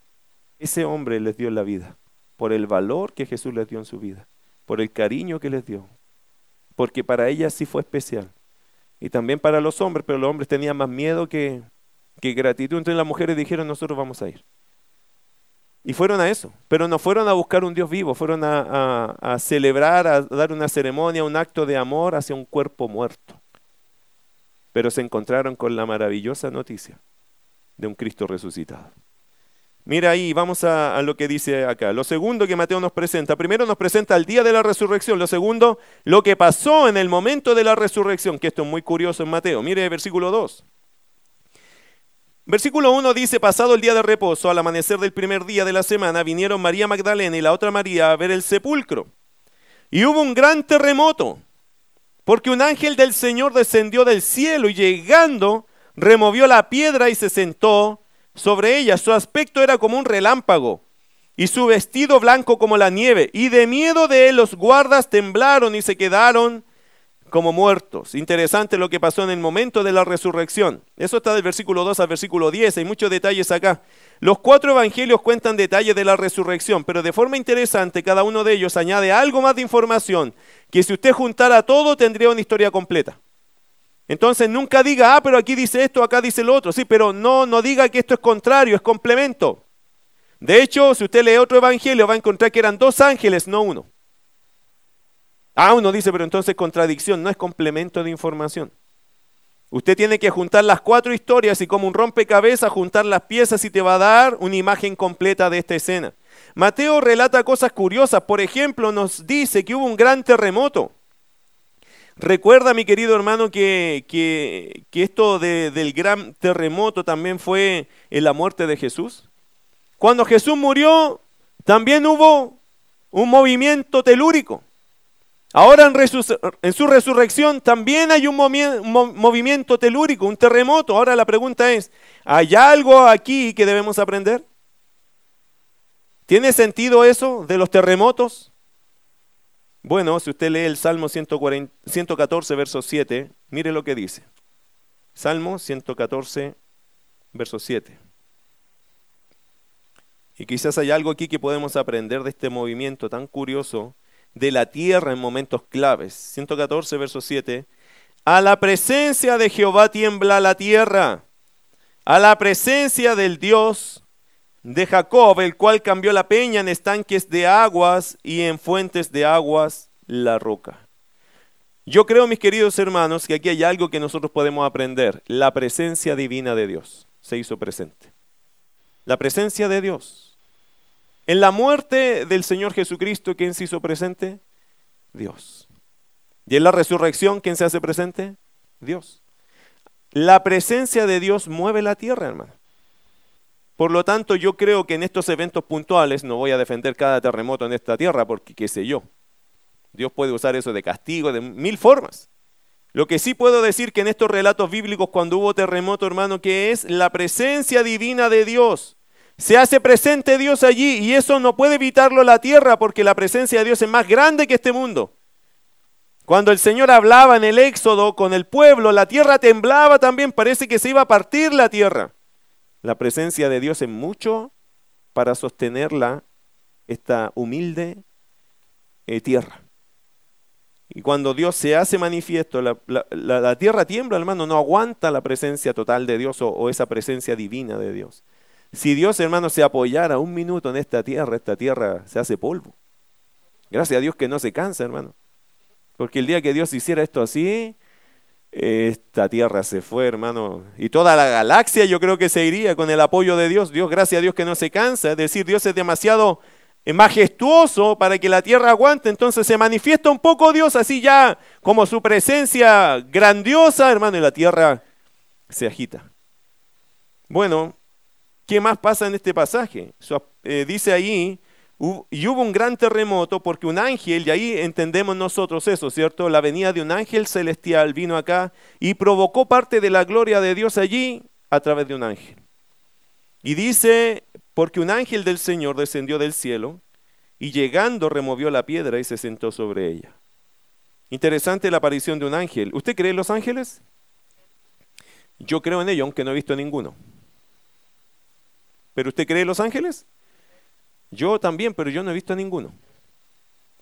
ese hombre les dio en la vida por el valor que Jesús les dio en su vida, por el cariño que les dio, porque para ellas sí fue especial. Y también para los hombres, pero los hombres tenían más miedo que, que gratitud. Entonces las mujeres dijeron, nosotros vamos a ir. Y fueron a eso, pero no fueron a buscar un Dios vivo, fueron a, celebrar, a dar una ceremonia, un acto de amor hacia un cuerpo muerto. Pero se encontraron con la maravillosa noticia de un Cristo resucitado. Mira ahí, vamos a, lo que dice acá. Lo segundo que Mateo nos presenta, primero nos presenta el día de la resurrección, lo segundo, lo que pasó en el momento de la resurrección, que esto es muy curioso en Mateo. Mire versículo 2. Versículo 1 dice, pasado el día de reposo, al amanecer del primer día de la semana, vinieron María Magdalena y la otra María a ver el sepulcro. Y hubo un gran terremoto, porque un ángel del Señor descendió del cielo y llegando, removió la piedra y se sentó sobre ella. Su aspecto era como un relámpago y su vestido blanco como la nieve. Y de miedo de él los guardas temblaron y se quedaron como muertos. Interesante lo que pasó en el momento de la resurrección. Eso está del versículo 2 al versículo 10. Hay muchos detalles acá. Los cuatro evangelios cuentan detalles de la resurrección, pero de forma interesante cada uno de ellos añade algo más de información que si usted juntara todo tendría una historia completa. Entonces nunca diga, ah, pero aquí dice esto, acá dice lo otro. Sí, pero no, no diga que esto es contrario, es complemento. De hecho, si usted lee otro evangelio, va a encontrar que eran dos ángeles, no uno. Ah, uno dice, pero entonces contradicción, no es complemento de información. Usted tiene que juntar las cuatro historias y como un rompecabezas juntar las piezas y te va a dar una imagen completa de esta escena. Mateo relata cosas curiosas. Por ejemplo, nos dice que hubo un gran terremoto. Recuerda, mi querido hermano, que, que, esto del gran terremoto también fue en la muerte de Jesús. Cuando Jesús murió, también hubo un movimiento telúrico. Ahora en, su resurrección también hay un movimiento telúrico, un terremoto. Ahora la pregunta es, ¿hay algo aquí que debemos aprender? ¿Tiene sentido eso de los terremotos? Bueno, si usted lee el Salmo 114, verso 7, mire lo que dice. Salmo 114, verso 7. Y quizás hay algo aquí que podemos aprender de este movimiento tan curioso de la tierra en momentos claves. 114, verso 7. A la presencia de Jehová tiembla la tierra, a la presencia del Dios de Jacob, el cual cambió la peña en estanques de aguas y en fuentes de aguas la roca. Yo creo, mis queridos hermanos, que aquí hay algo que nosotros podemos aprender. La presencia divina de Dios se hizo presente. La presencia de Dios. En la muerte del Señor Jesucristo, ¿quién se hizo presente? Dios. Y en la resurrección, ¿quién se hace presente? Dios. La presencia de Dios mueve la tierra, hermano. Por lo tanto, yo creo que en estos eventos puntuales, no voy a defender cada terremoto en esta tierra, porque qué sé yo, Dios puede usar eso de castigo de mil formas. Lo que sí puedo decir que en estos relatos bíblicos, cuando hubo terremoto, hermano, que es la presencia divina de Dios. Se hace presente Dios allí y eso no puede evitarlo la tierra porque la presencia de Dios es más grande que este mundo. Cuando el Señor hablaba en el Éxodo con el pueblo, la tierra temblaba también, parece que se iba a partir la tierra. La presencia de Dios es mucho para sostenerla, esta humilde eh, tierra. Y cuando Dios se hace manifiesto, la, tierra tiembla, hermano, no aguanta la presencia total de Dios o, esa presencia divina de Dios. Si Dios, hermano, se apoyara un minuto en esta tierra, esta tierra se hace polvo. Gracias a Dios que no se cansa, hermano. Porque el día que Dios hiciera esto así, esta tierra se fue, hermano. Y toda la galaxia yo creo que se iría con el apoyo de Dios. Dios, gracias a Dios que no se cansa. Es decir, Dios es demasiado es majestuoso para que la tierra aguante. Entonces se manifiesta un poco Dios así ya como su presencia grandiosa, hermano, y la tierra se agita. Bueno, ¿qué más pasa en este pasaje? Eh, dice ahí, y hubo un gran terremoto porque un ángel, y ahí entendemos nosotros eso, ¿cierto? La venida de un ángel celestial vino acá y provocó parte de la gloria de Dios allí a través de un ángel. Y dice porque un ángel del Señor descendió del cielo y llegando removió la piedra y se sentó sobre ella. Interesante la aparición de un ángel. ¿Usted cree en los ángeles? Yo creo en ellos, aunque no he visto ninguno. ¿Pero usted cree en los ángeles? Yo también, pero yo no he visto ninguno.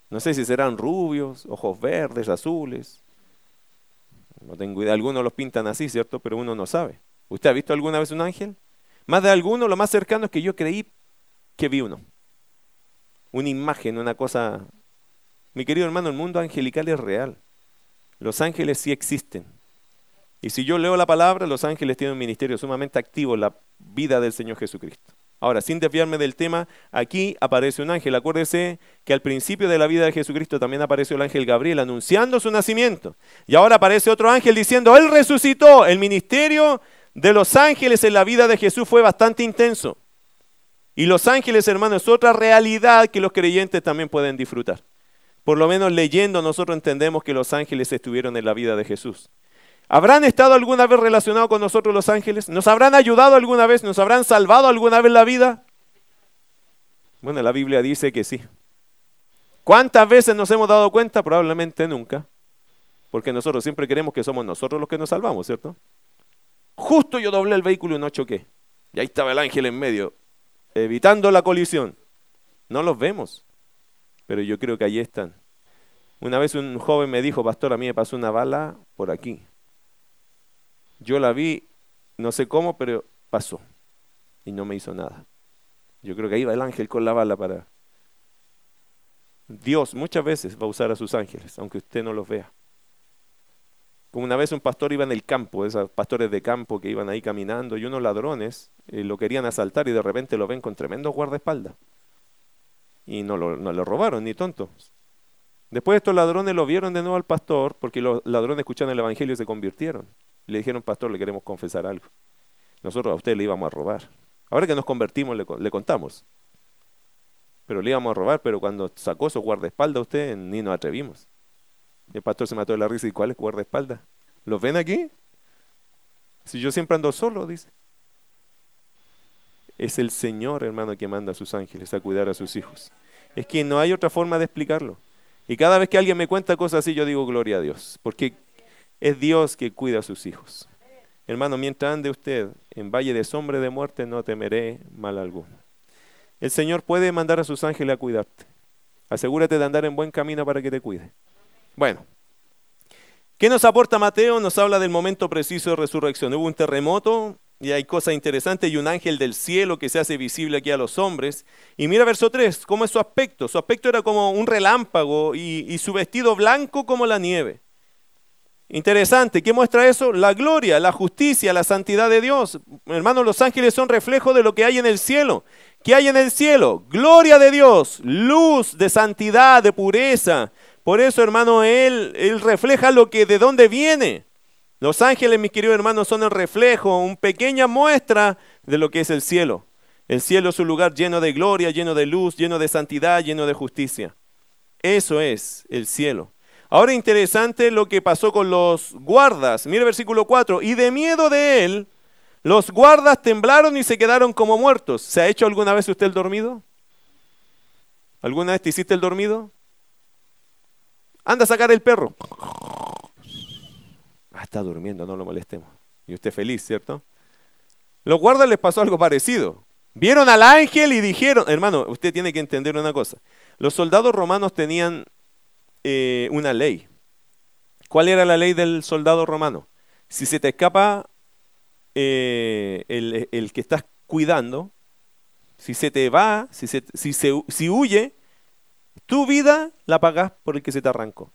No sé si serán rubios, ojos verdes, azules. No tengo idea. Algunos los pintan así, ¿cierto? Pero uno no sabe. ¿Usted ha visto alguna vez un ángel? Más de alguno, lo más cercano es que yo creí que vi uno. Una imagen, una cosa... Mi querido hermano, el mundo angelical es real. Los ángeles sí existen. Y si yo leo la palabra, los ángeles tienen un ministerio sumamente activo en la vida del Señor Jesucristo. Ahora, sin desviarme del tema, aquí aparece un ángel. Acuérdese que al principio de la vida de Jesucristo también apareció el ángel Gabriel anunciando su nacimiento. Y ahora aparece otro ángel diciendo, Él resucitó. El ministerio de los ángeles en la vida de Jesús fue bastante intenso. Y los ángeles, hermanos, es otra realidad que los creyentes también pueden disfrutar. Por lo menos leyendo nosotros entendemos que los ángeles estuvieron en la vida de Jesús. ¿Habrán estado alguna vez relacionados con nosotros los ángeles? ¿Nos habrán ayudado alguna vez? ¿Nos habrán salvado alguna vez la vida? Bueno, la Biblia dice que sí. ¿Cuántas veces nos hemos dado cuenta? Probablemente nunca. Porque nosotros siempre queremos que somos nosotros los que nos salvamos, ¿cierto? Justo yo doblé el vehículo y no choqué. Y ahí estaba el ángel en medio, evitando la colisión. No los vemos, pero yo creo que ahí están. Una vez un joven me dijo, pastor, a mí me pasó una bala por aquí. Yo la vi, no sé cómo, pero pasó. Y no me hizo nada. Yo creo que ahí va el ángel con la bala para... Dios muchas veces va a usar a sus ángeles, aunque usted no los vea. Como una vez un pastor iba en el campo, esos pastores de campo que iban ahí caminando y unos ladrones eh, lo querían asaltar y de repente lo ven con tremendo guardaespaldas. Y no lo, no lo robaron, ni tontos. Después estos ladrones lo vieron de nuevo al pastor porque los ladrones escucharon el evangelio y se convirtieron. Le dijeron, pastor, le queremos confesar algo. Nosotros a usted le íbamos a robar. Ahora que nos convertimos le, contamos. Pero le íbamos a robar, pero cuando sacó su guardaespaldas a usted ni nos atrevimos. El pastor se mató de la risa y ¿cuál es guardaespaldas? ¿Los ven aquí? Si yo siempre ando solo, dice. Es el Señor, hermano, que manda a sus ángeles a cuidar a sus hijos. Es que no hay otra forma de explicarlo. Y cada vez que alguien me cuenta cosas así, yo digo gloria a Dios, porque es Dios que cuida a sus hijos. Hermano, mientras ande usted en valle de sombra de muerte, no temeré mal alguno. El Señor puede mandar a sus ángeles a cuidarte. Asegúrate de andar en buen camino para que te cuide. Bueno, ¿qué nos aporta Mateo? Nos habla del momento preciso de resurrección. Hubo un terremoto y hay cosas interesantes y un ángel del cielo que se hace visible aquí a los hombres. Y mira verso 3, ¿cómo es su aspecto? Su aspecto era como un relámpago y, y su vestido blanco como la nieve. Interesante, ¿qué muestra eso? La gloria, la justicia, la santidad de Dios. Hermanos, los ángeles son reflejo de lo que hay en el cielo. ¿Qué hay en el cielo? Gloria de Dios, luz de santidad, de pureza. Por eso, hermano, él, él refleja lo que de dónde viene. Los ángeles, mis queridos hermanos, son el reflejo, una pequeña muestra de lo que es el cielo. El cielo es un lugar lleno de gloria, lleno de luz, lleno de santidad, lleno de justicia. Eso es el cielo. Ahora interesante lo que pasó con los guardas. Mira el versículo 4. Y de miedo de él, los guardas temblaron y se quedaron como muertos. ¿Se ha hecho alguna vez usted el dormido? ¿Alguna vez te hiciste el dormido? Anda a sacar el perro. Ah, está durmiendo, no lo molestemos. Y usted feliz, ¿cierto? Los guardas les pasó algo parecido. Vieron al ángel y dijeron, hermano, usted tiene que entender una cosa. Los soldados romanos tenían eh, una ley. ¿Cuál era la ley del soldado romano? Si se te escapa eh, el, que estás cuidando, si se te va, si, si, si huye, tu vida la pagas por el que se te arrancó.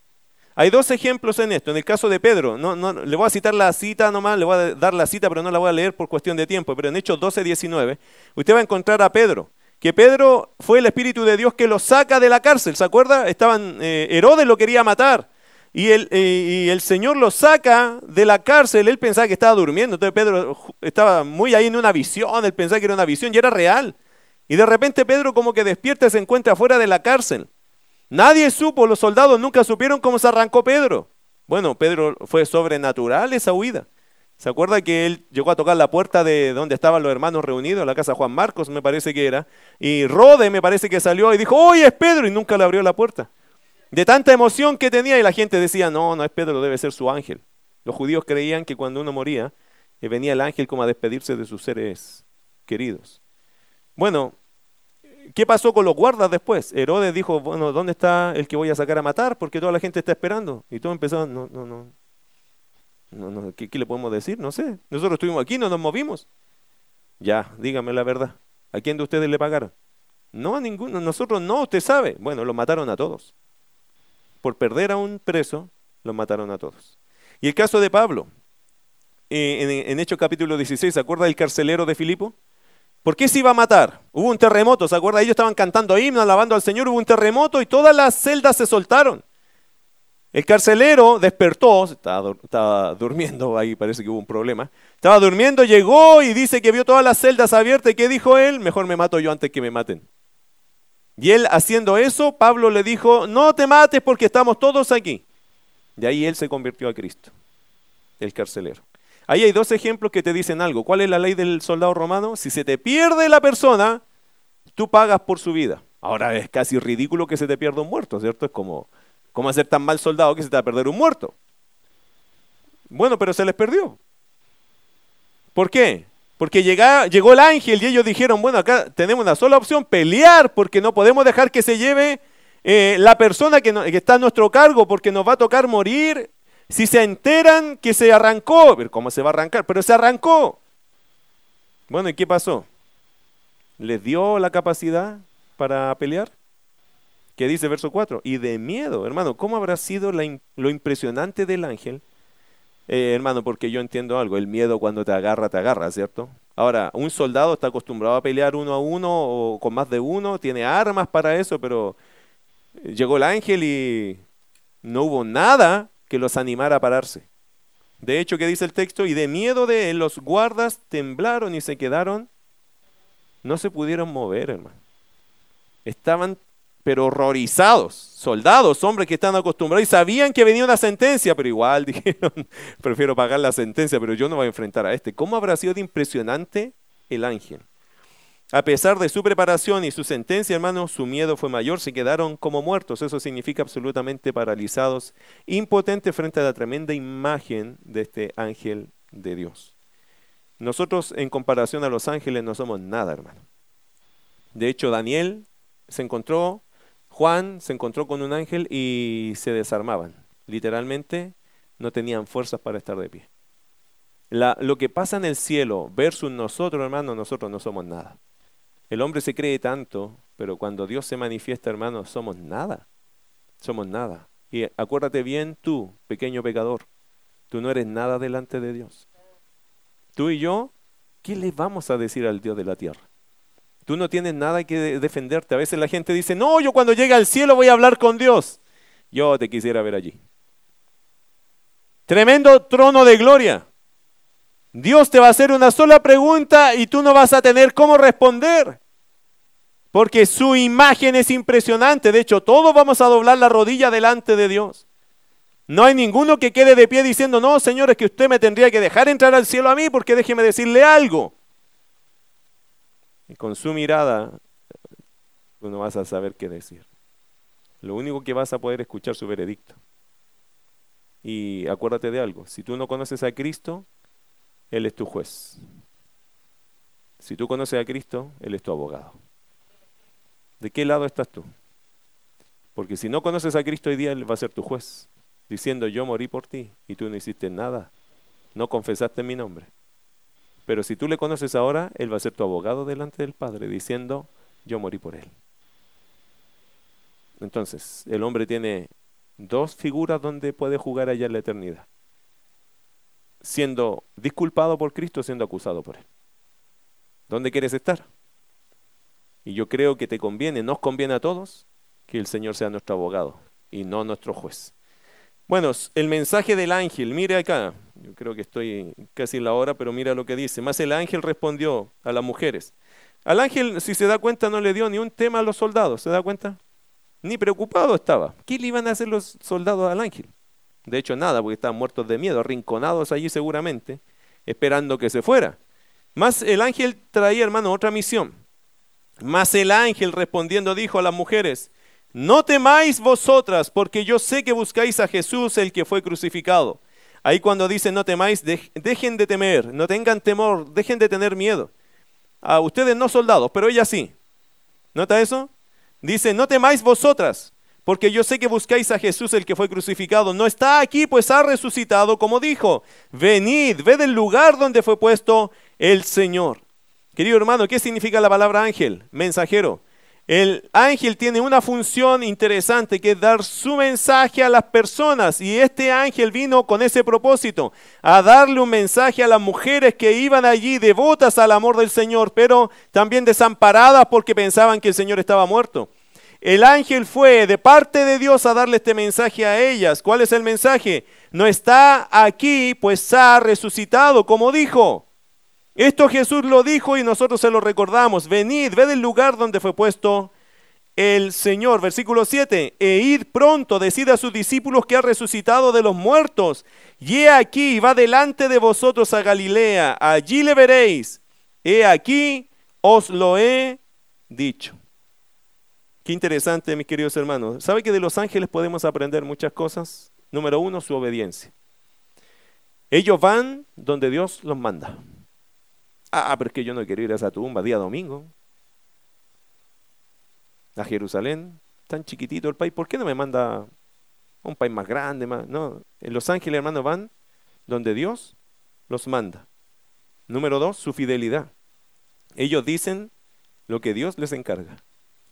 Hay dos ejemplos en esto. En el caso de Pedro, no, no, le voy a citar la cita nomás, le voy a dar la cita, pero no la voy a leer por cuestión de tiempo. Pero en Hechos 12, 19, usted va a encontrar a Pedro que Pedro fue el Espíritu de Dios que lo saca de la cárcel. ¿Se acuerda? Estaban, eh, Herodes lo quería matar. Y el, eh, y el, Señor lo saca de la cárcel. Él pensaba que estaba durmiendo. Entonces Pedro estaba muy ahí en una visión. Él pensaba que era una visión y era real. Y de repente Pedro como que despierta y se encuentra fuera de la cárcel. Nadie supo, los soldados nunca supieron cómo se arrancó Pedro. Bueno, Pedro fue sobrenatural esa huida. ¿Se acuerda que él llegó a tocar la puerta de donde estaban los hermanos reunidos, la casa Juan Marcos, me parece que era? Y Rode me parece que salió y dijo, oye, es Pedro, y nunca le abrió la puerta. De tanta emoción que tenía y la gente decía, no, no es Pedro, debe ser su ángel. Los judíos creían que cuando uno moría, eh, venía el ángel como a despedirse de sus seres queridos. Bueno, ¿qué pasó con los guardas después? Herodes dijo, bueno, ¿dónde está el que voy a sacar a matar? Porque toda la gente está esperando. Y todo empezó, no, no, no, no, ¿qué, le podemos decir? No sé. Nosotros estuvimos aquí, no nos movimos. Ya, dígame la verdad. ¿A quién de ustedes le pagaron? No a ninguno. Nosotros no, usted sabe. Bueno, lo mataron a todos. Por perder a un preso, lo mataron a todos. Y el caso de Pablo. Eh, en, en Hechos capítulo 16, ¿se acuerda del carcelero de Filipo? ¿Por qué se iba a matar? Hubo un terremoto, ¿se acuerda? Ellos estaban cantando himnos, alabando al Señor, hubo un terremoto y todas las celdas se soltaron. El carcelero despertó, estaba, durmiendo, ahí parece que hubo un problema. Estaba durmiendo, llegó y dice que vio todas las celdas abiertas. ¿Y qué dijo él? Mejor me mato yo antes que me maten. Y él haciendo eso, Pablo le dijo, no te mates porque estamos todos aquí. De ahí él se convirtió a Cristo, el carcelero. Ahí hay dos ejemplos que te dicen algo. ¿Cuál es la ley del soldado romano? Si se te pierde la persona, tú pagas por su vida. Ahora es casi ridículo que se te pierda un muerto, ¿cierto? Es como ¿Cómo hacer tan mal soldado que se te va a perder un muerto? Bueno, pero se les perdió. ¿Por qué? Porque llegó el ángel y ellos dijeron, bueno, acá tenemos una sola opción, pelear, porque no podemos dejar que se lleve eh, la persona que, está a nuestro cargo, porque nos va a tocar morir. Si se enteran que se arrancó, ¿cómo se va a arrancar? Pero se arrancó. Bueno, ¿y qué pasó? ¿Les dio la capacidad para pelear? Que dice verso 4, y de miedo, hermano, ¿cómo habrá sido lo impresionante del ángel? Eh, hermano, porque yo entiendo algo, el miedo cuando te agarra, te agarra, ¿cierto? Ahora, un soldado está acostumbrado a pelear uno a uno o con más de uno, tiene armas para eso, pero llegó el ángel y no hubo nada que los animara a pararse. De hecho, ¿qué dice el texto? Y de miedo de él, los guardas temblaron y se quedaron, no se pudieron mover, hermano. Estaban pero horrorizados, soldados, hombres que están acostumbrados y sabían que venía una sentencia, pero igual dijeron, prefiero pagar la sentencia, pero yo no voy a enfrentar a este. ¿Cómo habrá sido de impresionante el ángel? A pesar de su preparación y su sentencia, hermano, su miedo fue mayor, se quedaron como muertos. Eso significa absolutamente paralizados, impotentes frente a la tremenda imagen de este ángel de Dios. Nosotros en comparación a los ángeles no somos nada, hermano. De hecho, Daniel se encontró, Juan se encontró con un ángel y se desarmaban. Literalmente no tenían fuerzas para estar de pie. lo que pasa en el cielo versus nosotros, hermano, nosotros no somos nada. El hombre se cree tanto, pero cuando Dios se manifiesta, hermano, somos nada. Somos nada. Y acuérdate bien tú, pequeño pecador, tú no eres nada delante de Dios. Tú y yo, ¿qué le vamos a decir al Dios de la tierra? Tú no tienes nada que defenderte. A veces la gente dice, no, yo cuando llegue al cielo voy a hablar con Dios. Yo te quisiera ver allí. Tremendo trono de gloria. Dios te va a hacer una sola pregunta y tú no vas a tener cómo responder. Porque su imagen es impresionante. De hecho, todos vamos a doblar la rodilla delante de Dios. No hay ninguno que quede de pie diciendo, no, señor, es que usted me tendría que dejar entrar al cielo a mí porque déjeme decirle algo. Y con su mirada, tú no vas a saber qué decir. Lo único que vas a poder escuchar su veredicto. Y acuérdate de algo, si tú no conoces a Cristo, Él es tu juez. Si tú conoces a Cristo, Él es tu abogado. ¿De qué lado estás tú? Porque si no conoces a Cristo hoy día, Él va a ser tu juez, diciendo yo morí por ti y tú no hiciste nada, no confesaste mi nombre. Pero si tú le conoces ahora, Él va a ser tu abogado delante del Padre, diciendo yo morí por Él. Entonces, el hombre tiene dos figuras donde puede jugar allá en la eternidad. Siendo disculpado por Cristo, siendo acusado por Él. ¿Dónde quieres estar? Y yo creo que te conviene, nos conviene a todos, que el Señor sea nuestro abogado y no nuestro juez. Bueno, el mensaje del ángel, mire acá, yo creo que estoy casi en la hora, pero mira lo que dice. Más el ángel respondió a las mujeres. Al ángel, si se da cuenta, no le dio ni un tema a los soldados, ¿se da cuenta? Ni preocupado estaba. ¿Qué le iban a hacer los soldados al ángel? De hecho, nada, porque estaban muertos de miedo, arrinconados allí seguramente, esperando que se fuera. Más el ángel traía, hermano, otra misión. Mas el ángel respondiendo dijo a las mujeres, no temáis vosotras, porque yo sé que buscáis a Jesús el que fue crucificado. Ahí cuando dice no temáis, dejen de temer, no tengan temor, dejen de tener miedo. A ustedes no soldados, pero ella sí. ¿Nota eso? Dice, no temáis vosotras, porque yo sé que buscáis a Jesús el que fue crucificado. No está aquí, pues ha resucitado, como dijo. Venid, ved el lugar donde fue puesto el Señor. Querido hermano, ¿qué significa la palabra ángel? Mensajero. El ángel tiene una función interesante que es dar su mensaje a las personas y este ángel vino con ese propósito, a darle un mensaje a las mujeres que iban allí devotas al amor del Señor, pero también desamparadas porque pensaban que el Señor estaba muerto. El ángel fue de parte de Dios a darle este mensaje a ellas. ¿Cuál es el mensaje? No está aquí, pues ha resucitado, como dijo. Esto Jesús lo dijo y nosotros se lo recordamos. Venid, ved el lugar donde fue puesto el Señor. Versículo 7. E id pronto, decid a sus discípulos que ha resucitado de los muertos. Y he aquí, va delante de vosotros a Galilea. Allí le veréis. He aquí, os lo he dicho. Qué interesante, mis queridos hermanos. ¿Sabe que de los ángeles podemos aprender muchas cosas? Número uno, su obediencia. Ellos van donde Dios los manda. Ah, pero es que yo no quiero ir a esa tumba día domingo. A Jerusalén, tan chiquitito el país, ¿por qué no me manda a un país más grande? No, en Los Ángeles, hermanos, van donde Dios los manda. Número dos, su fidelidad. Ellos dicen lo que Dios les encarga.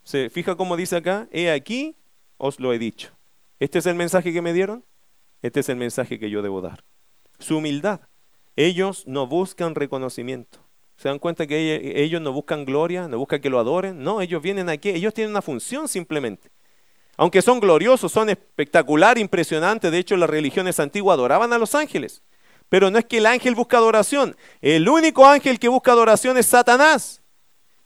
¿Se fija cómo dice acá? He aquí, os lo he dicho. ¿Este es el mensaje que me dieron? Este es el mensaje que yo debo dar. Su humildad. Ellos no buscan reconocimiento. ¿Se dan cuenta que ellos no buscan gloria, no buscan que lo adoren? No, ellos vienen aquí, ellos tienen una función simplemente. Aunque son gloriosos, son espectacular, impresionantes, de hecho las religiones antiguas adoraban a los ángeles. Pero no es que el ángel busca adoración, el único ángel que busca adoración es Satanás.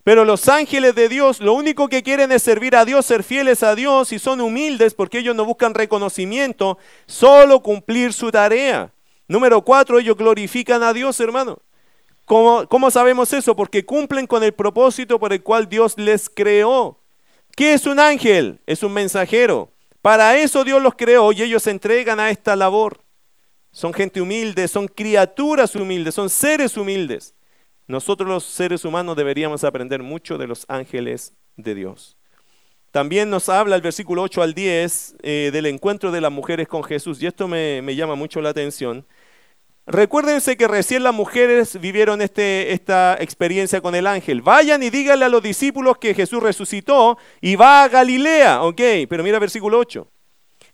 Pero los ángeles de Dios lo único que quieren es servir a Dios, ser fieles a Dios y son humildes porque ellos no buscan reconocimiento, solo cumplir su tarea. Número cuatro, ellos glorifican a Dios, hermano. ¿Cómo, sabemos eso? Porque cumplen con el propósito por el cual Dios les creó. ¿Qué es un ángel? Es un mensajero. Para eso Dios los creó y ellos se entregan a esta labor. Son gente humilde, son criaturas humildes, son seres humildes. Nosotros los seres humanos deberíamos aprender mucho de los ángeles de Dios. También nos habla el versículo 8 al 10 eh, del encuentro de las mujeres con Jesús y esto me, llama mucho la atención. Recuérdense que recién las mujeres vivieron este, esta experiencia con el ángel. Vayan y díganle a los discípulos que Jesús resucitó y va a Galilea. Ok, pero mira versículo 8.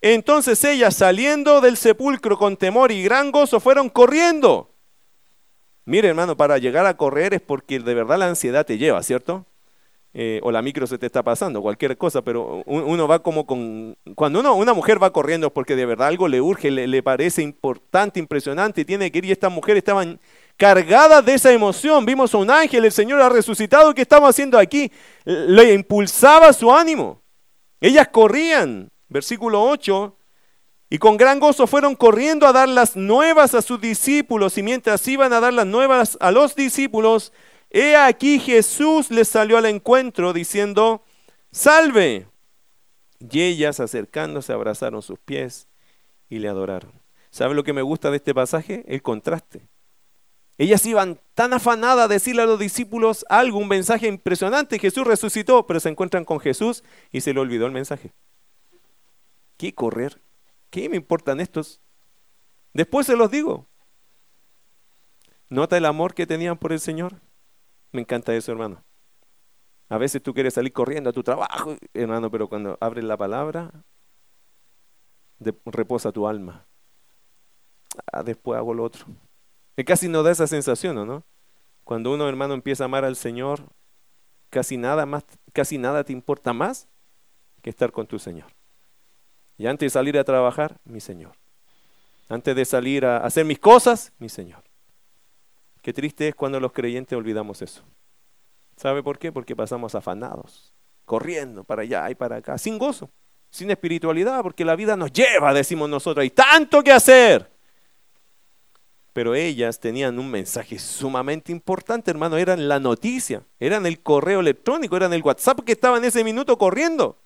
Entonces ellas saliendo del sepulcro con temor y gran gozo fueron corriendo. Mire hermano, para llegar a correr es porque de verdad la ansiedad te lleva, ¿cierto? Eh, o la micro se te está pasando, cualquier cosa, pero uno va como con... Cuando uno, una mujer va corriendo porque de verdad algo le urge, le, parece importante, impresionante, y tiene que ir, y estas mujeres estaban cargadas de esa emoción. Vimos a un ángel, el Señor ha resucitado, ¿qué estamos haciendo aquí? Le impulsaba su ánimo. Ellas corrían, versículo 8, y con gran gozo fueron corriendo a dar las nuevas a sus discípulos, y mientras iban a dar las nuevas a los discípulos, He aquí Jesús les salió al encuentro diciendo, salve. Y ellas acercándose abrazaron sus pies y le adoraron. ¿Sabe lo que me gusta de este pasaje? El contraste. Ellas iban tan afanadas a decirle a los discípulos algo, un mensaje impresionante. Jesús resucitó, pero se encuentran con Jesús y se le olvidó el mensaje. ¿Qué correr? ¿Qué me importan estos? Después se los digo. ¿Nota el amor que tenían por el Señor? Me encanta eso, hermano. A veces tú quieres salir corriendo a tu trabajo, hermano, pero cuando abres la palabra, reposa tu alma. Ah, después hago lo otro. Que casi no da esa sensación, ¿no? Cuando uno, hermano, empieza a amar al Señor, casi nada más, casi nada te importa más que estar con tu Señor. Y antes de salir a trabajar, mi Señor. Antes de salir a hacer mis cosas, mi Señor. Qué triste es cuando los creyentes olvidamos eso. ¿Sabe por qué? Porque pasamos afanados, corriendo para allá y para acá, sin gozo, sin espiritualidad, porque la vida nos lleva, decimos nosotros, hay tanto que hacer. Pero ellas tenían un mensaje sumamente importante, hermano, eran la noticia, eran el correo electrónico, eran el WhatsApp que estaba en ese minuto corriendo.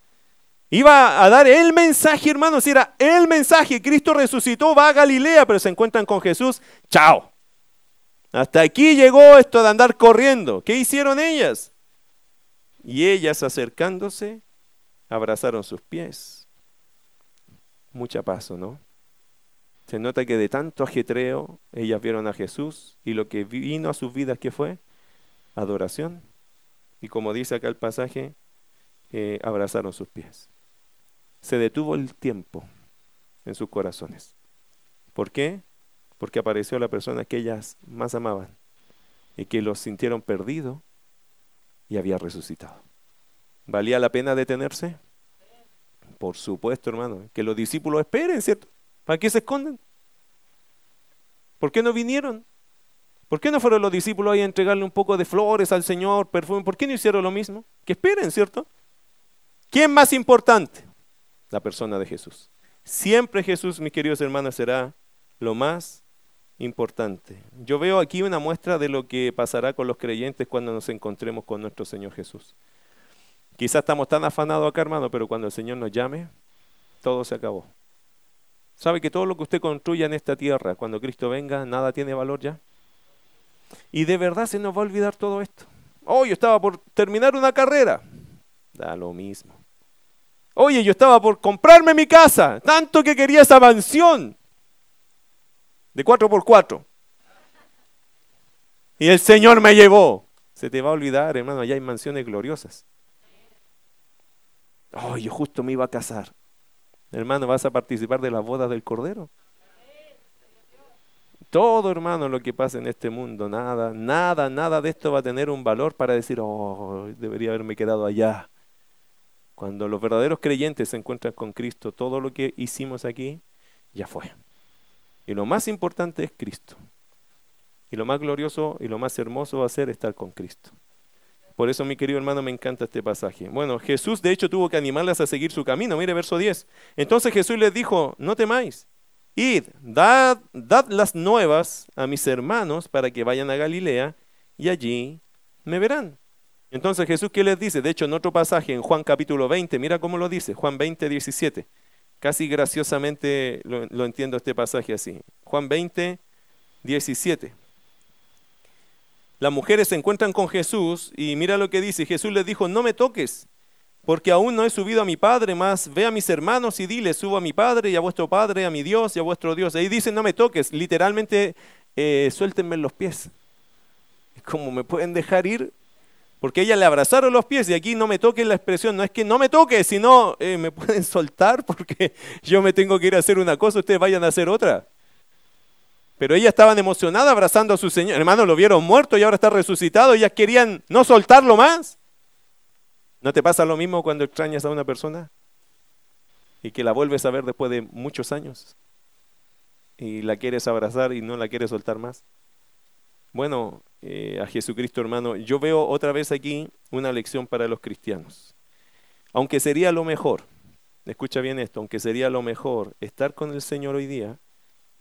Iba a dar el mensaje, hermanos, era el mensaje, Cristo resucitó, va a Galilea, pero se encuentran con Jesús, chao. Hasta aquí llegó esto de andar corriendo. ¿Qué hicieron ellas? Y ellas acercándose, abrazaron sus pies. Mucha paso, ¿no? Se nota que de tanto ajetreo, ellas vieron a Jesús y lo que vino a sus vidas, ¿qué fue? Adoración. Y como dice acá el pasaje, eh, abrazaron sus pies. Se detuvo el tiempo en sus corazones. ¿Por qué? Porque apareció la persona que ellas más amaban y que los sintieron perdidos y había resucitado. ¿Valía la pena detenerse? Por supuesto, hermano. Que los discípulos esperen, ¿cierto? ¿Para qué se esconden? ¿Por qué no vinieron? ¿Por qué no fueron los discípulos ahí a entregarle un poco de flores al Señor, perfume? ¿Por qué no hicieron lo mismo? Que esperen, ¿cierto? ¿Quién más importante? La persona de Jesús. Siempre Jesús, mis queridos hermanos, será lo más importante. Yo veo aquí una muestra de lo que pasará con los creyentes cuando nos encontremos con nuestro Señor Jesús. Quizás estamos tan afanados acá, hermano, pero cuando el Señor nos llame, todo se acabó. ¿Sabe que todo lo que usted construya en esta tierra, cuando Cristo venga, nada tiene valor ya? Y de verdad se nos va a olvidar todo esto. Oh, yo estaba por terminar una carrera. Da lo mismo. Oye, yo estaba por comprarme mi casa. Tanto que quería esa mansión de 4x4. Y el Señor me llevó. Se te va a olvidar, hermano, allá hay mansiones gloriosas. Oh, yo justo me iba a casar. Hermano, vas a participar de la boda del Cordero. Todo, hermano, lo que pasa en este mundo, nada, nada, nada de esto va a tener un valor para decir, oh, debería haberme quedado allá. Cuando los verdaderos creyentes se encuentran con Cristo, todo lo que hicimos aquí ya fue. Y lo más importante es Cristo. Y lo más glorioso y lo más hermoso va a ser estar con Cristo. Por eso, mi querido hermano, me encanta este pasaje. Bueno, Jesús de hecho tuvo que animarlas a seguir su camino. Mire verso 10. Entonces Jesús les dijo, no temáis, id, dad, dad las nuevas a mis hermanos para que vayan a Galilea y allí me verán. Entonces Jesús, ¿qué les dice? De hecho, en otro pasaje, en Juan capítulo 20, mira cómo lo dice, Juan 20, 17. Casi graciosamente lo, entiendo este pasaje así. Juan 20, 17. Las mujeres se encuentran con Jesús y mira lo que dice. Jesús les dijo, no me toques, porque aún no he subido a mi Padre, más ve a mis hermanos y dile, subo a mi Padre y a vuestro Padre, a mi Dios y a vuestro Dios. Ahí dice, no me toques, literalmente, eh, suéltenme los pies. Como me pueden dejar ir, porque ella le abrazaron los pies y aquí no me toque la expresión, no es que no me toque, sino eh, me pueden soltar porque yo me tengo que ir a hacer una cosa, ustedes vayan a hacer otra. Pero ellas estaban emocionadas abrazando a su Señor. Hermanos, lo vieron muerto y ahora está resucitado. Ellas querían no soltarlo más. ¿No te pasa lo mismo cuando extrañas a una persona? Y que la vuelves a ver después de muchos años. Y la quieres abrazar y no la quieres soltar más. Bueno, eh, a Jesucristo hermano, yo veo otra vez aquí una lección para los cristianos. Aunque sería lo mejor, escucha bien esto, aunque sería lo mejor estar con el Señor hoy día,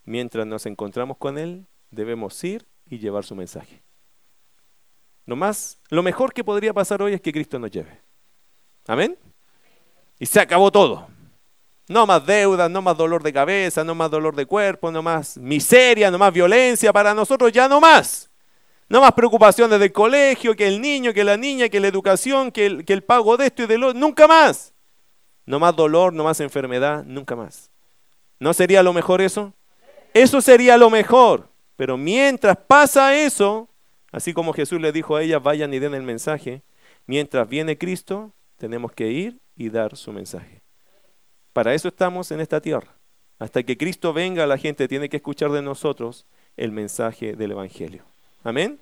mientras nos encontramos con Él, debemos ir y llevar su mensaje. Lo, más, lo mejor que podría pasar hoy es que Cristo nos lleve. Amén. Y se acabó todo. No más deudas, no más dolor de cabeza, no más dolor de cuerpo, no más miseria, no más violencia. Para nosotros ya no más. No más preocupaciones del colegio, que el niño, que la niña, que la educación, que el, pago de esto y de lo Nunca más. No más dolor, no más enfermedad, nunca más. ¿No sería lo mejor eso? Eso sería lo mejor. Pero mientras pasa eso, así como Jesús le dijo a ellas, vayan y den el mensaje, mientras viene Cristo, tenemos que ir y dar su mensaje. Para eso estamos en esta tierra. Hasta que Cristo venga, la gente tiene que escuchar de nosotros el mensaje del Evangelio. Amén.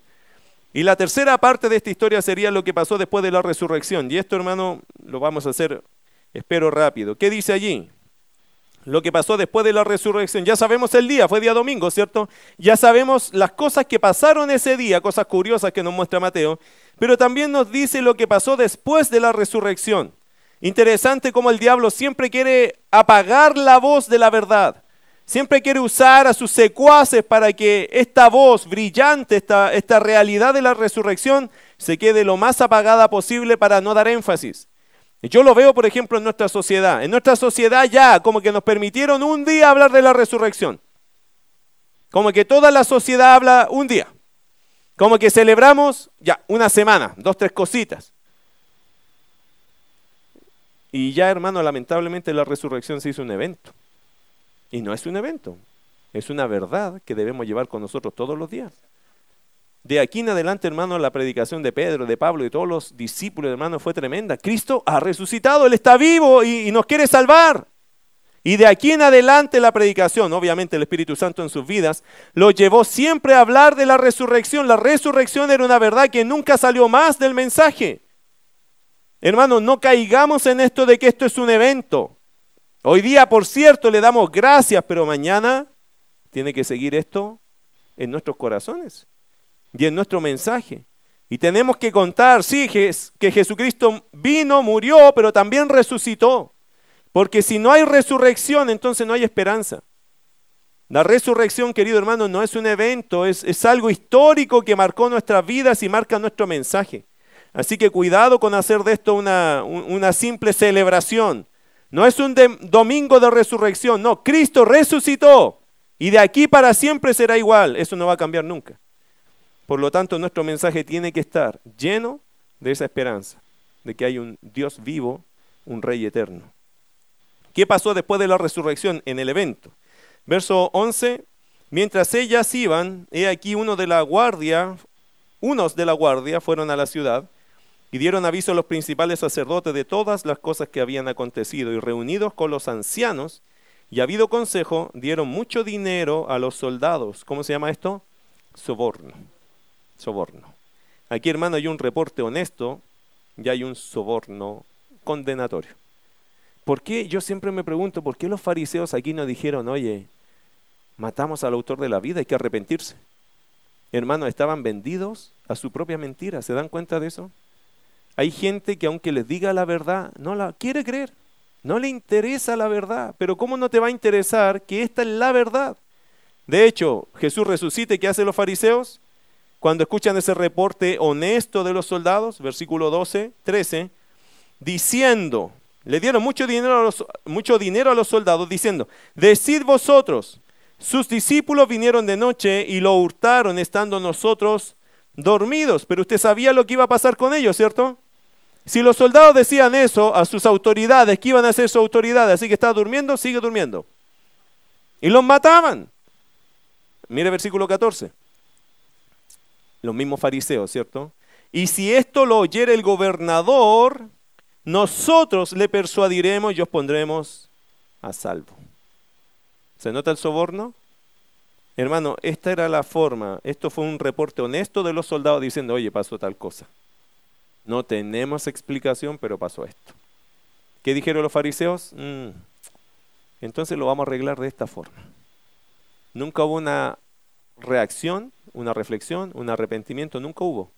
Y la tercera parte de esta historia sería lo que pasó después de la resurrección. Y esto, hermano, lo vamos a hacer, espero rápido. ¿Qué dice allí? lo que pasó después de la resurrección. Ya sabemos el día, fue día domingo, ¿cierto? Ya sabemos las cosas que pasaron ese día, cosas curiosas que nos muestra Mateo, pero también nos dice lo que pasó después de la resurrección. Interesante cómo el diablo siempre quiere apagar la voz de la verdad. Siempre quiere usar a sus secuaces para que esta voz brillante, esta, esta realidad de la resurrección, se quede lo más apagada posible para no dar énfasis. Yo lo veo, por ejemplo, en nuestra sociedad. En nuestra sociedad ya como que nos permitieron un día hablar de la resurrección. Como que toda la sociedad habla un día. Como que celebramos ya una semana, dos, tres cositas. Y ya, hermano, lamentablemente la resurrección se hizo un evento. Y no es un evento, es una verdad que debemos llevar con nosotros todos los días. De aquí en adelante, hermano, la predicación de Pedro, de Pablo y todos los discípulos, hermano, fue tremenda. Cristo ha resucitado, Él está vivo y, nos quiere salvar. Y de aquí en adelante la predicación, obviamente el Espíritu Santo en sus vidas, lo llevó siempre a hablar de la resurrección. La resurrección era una verdad que nunca salió más del mensaje. Hermano, no caigamos en esto de que esto es un evento. Hoy día, por cierto, le damos gracias, pero mañana tiene que seguir esto en nuestros corazones y en nuestro mensaje. Y tenemos que contar, sí, que Jesucristo vino, murió, pero también resucitó. Porque si no hay resurrección, entonces no hay esperanza. La resurrección, querido hermano, no es un evento, es, es algo histórico que marcó nuestras vidas y marca nuestro mensaje. Así que cuidado con hacer de esto una, una simple celebración. No es un domingo de resurrección, no, Cristo resucitó y de aquí para siempre será igual, eso no va a cambiar nunca. Por lo tanto, nuestro mensaje tiene que estar lleno de esa esperanza, de que hay un Dios vivo, un Rey eterno. ¿Qué pasó después de la resurrección en el evento? Verso 11, mientras ellas iban, he aquí uno de la guardia, unos de la guardia fueron a la ciudad y dieron aviso a los principales sacerdotes de todas las cosas que habían acontecido y reunidos con los ancianos y habido consejo, dieron mucho dinero a los soldados. ¿Cómo se llama esto? Soborno soborno. Aquí, hermano, hay un reporte honesto y hay un soborno condenatorio. ¿Por qué? Yo siempre me pregunto, ¿por qué los fariseos aquí no dijeron, oye, matamos al autor de la vida, hay que arrepentirse? Hermano, estaban vendidos a su propia mentira, ¿se dan cuenta de eso? Hay gente que aunque les diga la verdad, no la quiere creer, no le interesa la verdad, pero ¿cómo no te va a interesar que esta es la verdad? De hecho, Jesús resucita y ¿qué hacen los fariseos? cuando escuchan ese reporte honesto de los soldados, versículo 12, 13, diciendo, le dieron mucho dinero a los, mucho dinero a los soldados, diciendo, decid vosotros, sus discípulos vinieron de noche y lo hurtaron estando nosotros dormidos. Pero usted sabía lo que iba a pasar con ellos, ¿cierto? Si los soldados decían eso a sus autoridades, ¿qué iban a hacer sus autoridades? Así que está durmiendo, sigue durmiendo. Y los mataban. Mire versículo 14. Los mismos fariseos, ¿cierto? Y si esto lo oyera el gobernador, nosotros le persuadiremos y os pondremos a salvo. ¿Se nota el soborno? Hermano, esta era la forma, esto fue un reporte honesto de los soldados diciendo, oye, pasó tal cosa. No tenemos explicación, pero pasó esto. ¿Qué dijeron los fariseos? Mm, entonces lo vamos a arreglar de esta forma. Nunca hubo una reacción, una reflexión, un arrepentimiento, nunca hubo.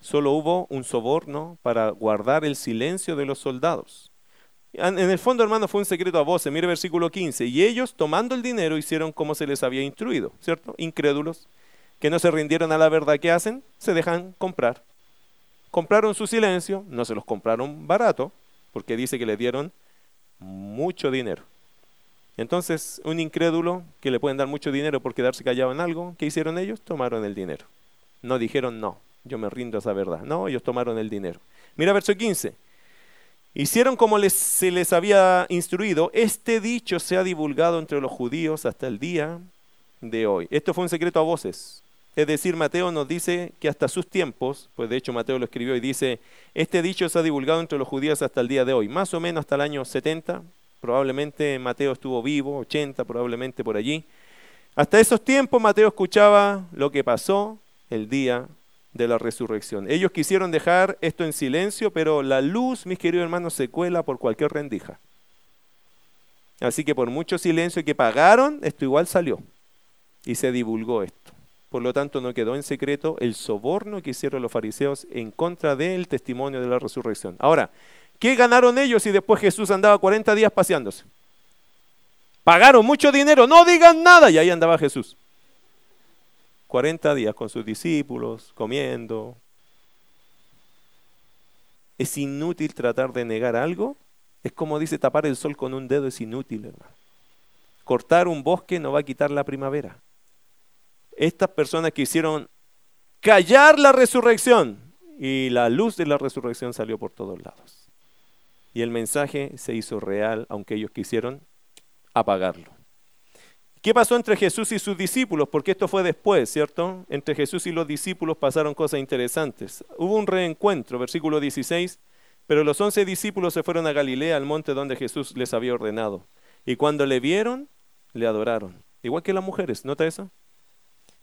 Solo hubo un soborno para guardar el silencio de los soldados. En el fondo, hermano, fue un secreto a voces. Mire versículo 15. Y ellos, tomando el dinero, hicieron como se les había instruido, ¿cierto? Incrédulos, que no se rindieron a la verdad que hacen, se dejan comprar. Compraron su silencio, no se los compraron barato, porque dice que le dieron mucho dinero. Entonces, un incrédulo que le pueden dar mucho dinero por quedarse callado en algo, ¿qué hicieron ellos? Tomaron el dinero. No dijeron, no, yo me rindo a esa verdad. No, ellos tomaron el dinero. Mira verso 15. Hicieron como se les había instruido. Este dicho se ha divulgado entre los judíos hasta el día de hoy. Esto fue un secreto a voces. Es decir, Mateo nos dice que hasta sus tiempos, pues de hecho Mateo lo escribió y dice, este dicho se ha divulgado entre los judíos hasta el día de hoy, más o menos hasta el año 70, probablemente Mateo estuvo vivo, 80 probablemente por allí. Hasta esos tiempos Mateo escuchaba lo que pasó el día de la resurrección. Ellos quisieron dejar esto en silencio, pero la luz, mis queridos hermanos, se cuela por cualquier rendija. Así que por mucho silencio que pagaron, esto igual salió y se divulgó esto. Por lo tanto, no quedó en secreto el soborno que hicieron los fariseos en contra del testimonio de la resurrección. Ahora, ¿qué ganaron ellos si después Jesús andaba 40 días paseándose? Pagaron mucho dinero, no digan nada, y ahí andaba Jesús. 40 días con sus discípulos, comiendo. Es inútil tratar de negar algo. Es como dice tapar el sol con un dedo, es inútil, hermano. Cortar un bosque no va a quitar la primavera. Estas personas quisieron callar la resurrección y la luz de la resurrección salió por todos lados. Y el mensaje se hizo real, aunque ellos quisieron apagarlo. ¿Qué pasó entre Jesús y sus discípulos? Porque esto fue después, ¿cierto? Entre Jesús y los discípulos pasaron cosas interesantes. Hubo un reencuentro, versículo 16, pero los once discípulos se fueron a Galilea, al monte donde Jesús les había ordenado. Y cuando le vieron, le adoraron. Igual que las mujeres, ¿nota eso?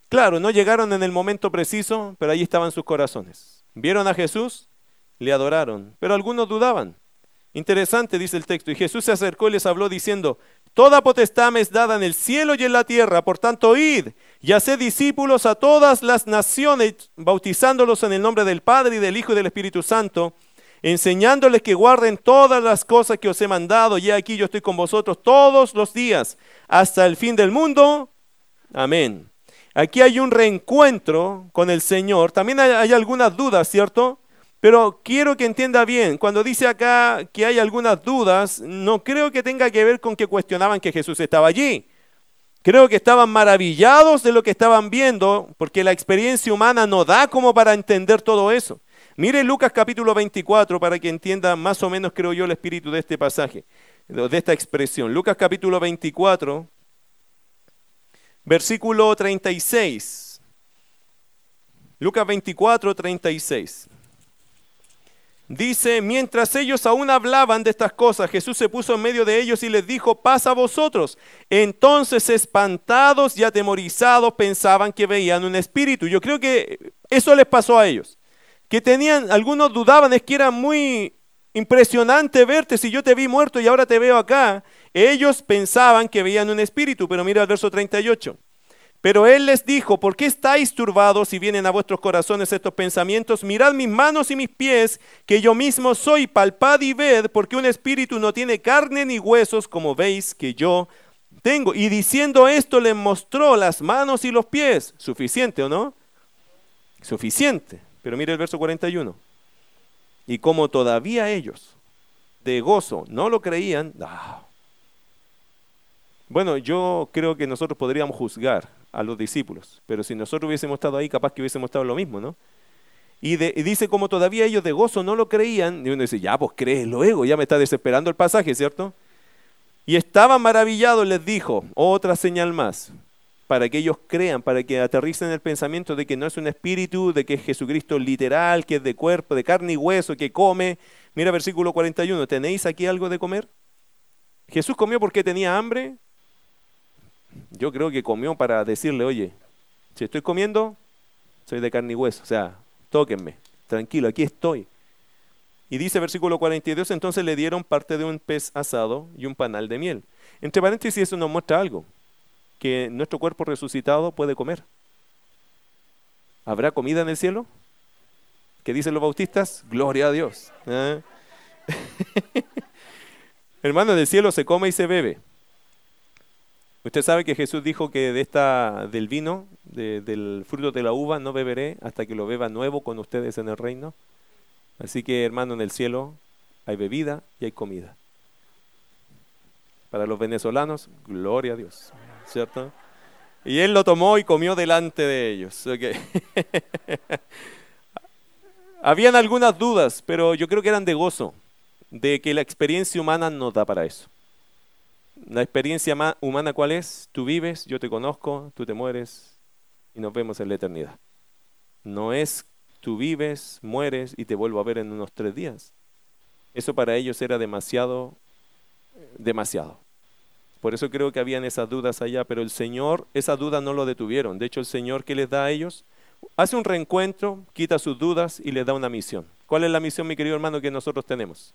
Claro, no llegaron en el momento preciso, pero ahí estaban sus corazones. Vieron a Jesús, le adoraron, pero algunos dudaban. Interesante, dice el texto. Y Jesús se acercó y les habló diciendo, Toda potestad me es dada en el cielo y en la tierra, por tanto id y haced discípulos a todas las naciones, bautizándolos en el nombre del Padre y del Hijo y del Espíritu Santo, enseñándoles que guarden todas las cosas que os he mandado, y aquí yo estoy con vosotros todos los días, hasta el fin del mundo. Amén. Aquí hay un reencuentro con el Señor. También hay, algunas dudas, ¿cierto? Pero quiero que entienda bien, cuando dice acá que hay algunas dudas, no creo que tenga que ver con que cuestionaban que Jesús estaba allí. Creo que estaban maravillados de lo que estaban viendo, porque la experiencia humana no da como para entender todo eso. Mire Lucas capítulo 24 para que entienda más o menos, creo yo, el espíritu de este pasaje, de esta expresión. Lucas capítulo 24, versículo 36. Lucas 24, 36. Dice, mientras ellos aún hablaban de estas cosas, Jesús se puso en medio de ellos y les dijo, pasa a vosotros. Entonces, espantados y atemorizados, pensaban que veían un espíritu. Yo creo que eso les pasó a ellos. Que tenían, algunos dudaban, es que era muy impresionante verte si yo te vi muerto y ahora te veo acá. Ellos pensaban que veían un espíritu, pero mira el verso 38. Pero él les dijo, ¿por qué estáis turbados y vienen a vuestros corazones estos pensamientos? Mirad mis manos y mis pies, que yo mismo soy, palpad y ved, porque un espíritu no tiene carne ni huesos, como veis que yo tengo. Y diciendo esto les mostró las manos y los pies. ¿Suficiente o no? Suficiente. Pero mire el verso 41. Y como todavía ellos de gozo no lo creían, Bueno, yo creo que nosotros podríamos juzgar a los discípulos, pero si nosotros hubiésemos estado ahí, capaz que hubiésemos estado lo mismo, ¿no? Y, dice, como todavía ellos de gozo no lo creían, y uno dice, ya, pues crees luego, ya me está desesperando el pasaje, ¿cierto? Y estaba maravillado, les dijo, otra señal más, para que ellos crean, para que aterricen el pensamiento de que no es un espíritu, de que es Jesucristo literal, que es de cuerpo, de carne y hueso, que come. Mira versículo 41, ¿tenéis aquí algo de comer? Jesús comió porque tenía hambre. Yo creo que comió para decirle, oye, si estoy comiendo, soy de carne y hueso, o sea, tóquenme, tranquilo, aquí estoy. Y dice versículo 42, entonces le dieron parte de un pez asado y un panal de miel. Entre paréntesis, eso nos muestra algo, que nuestro cuerpo resucitado puede comer. ¿Habrá comida en el cielo? ¿Qué dicen los bautistas? Gloria a Dios. ¿eh? Hermano, en el cielo se come y se bebe. Usted sabe que Jesús dijo que de esta, del vino, del fruto de la uva, no beberé hasta que lo beba nuevo con ustedes en el reino. Así que, hermano, en el cielo hay bebida y hay comida. Para los venezolanos, gloria a Dios, ¿cierto? Y él lo tomó y comió delante de ellos. Habían algunas dudas, pero yo creo que eran de gozo, de que la experiencia humana no da para eso. La experiencia humana cuál es? Tú vives, yo te conozco, tú te mueres y nos vemos en la eternidad. No es tú vives, mueres y te vuelvo a ver en unos tres días. Eso para ellos era demasiado, demasiado. Por eso creo que habían esas dudas allá, pero el Señor, esas dudas no lo detuvieron. De hecho, el Señor que les da a ellos, hace un reencuentro, quita sus dudas y les da una misión. ¿Cuál es la misión, mi querido hermano, que nosotros tenemos?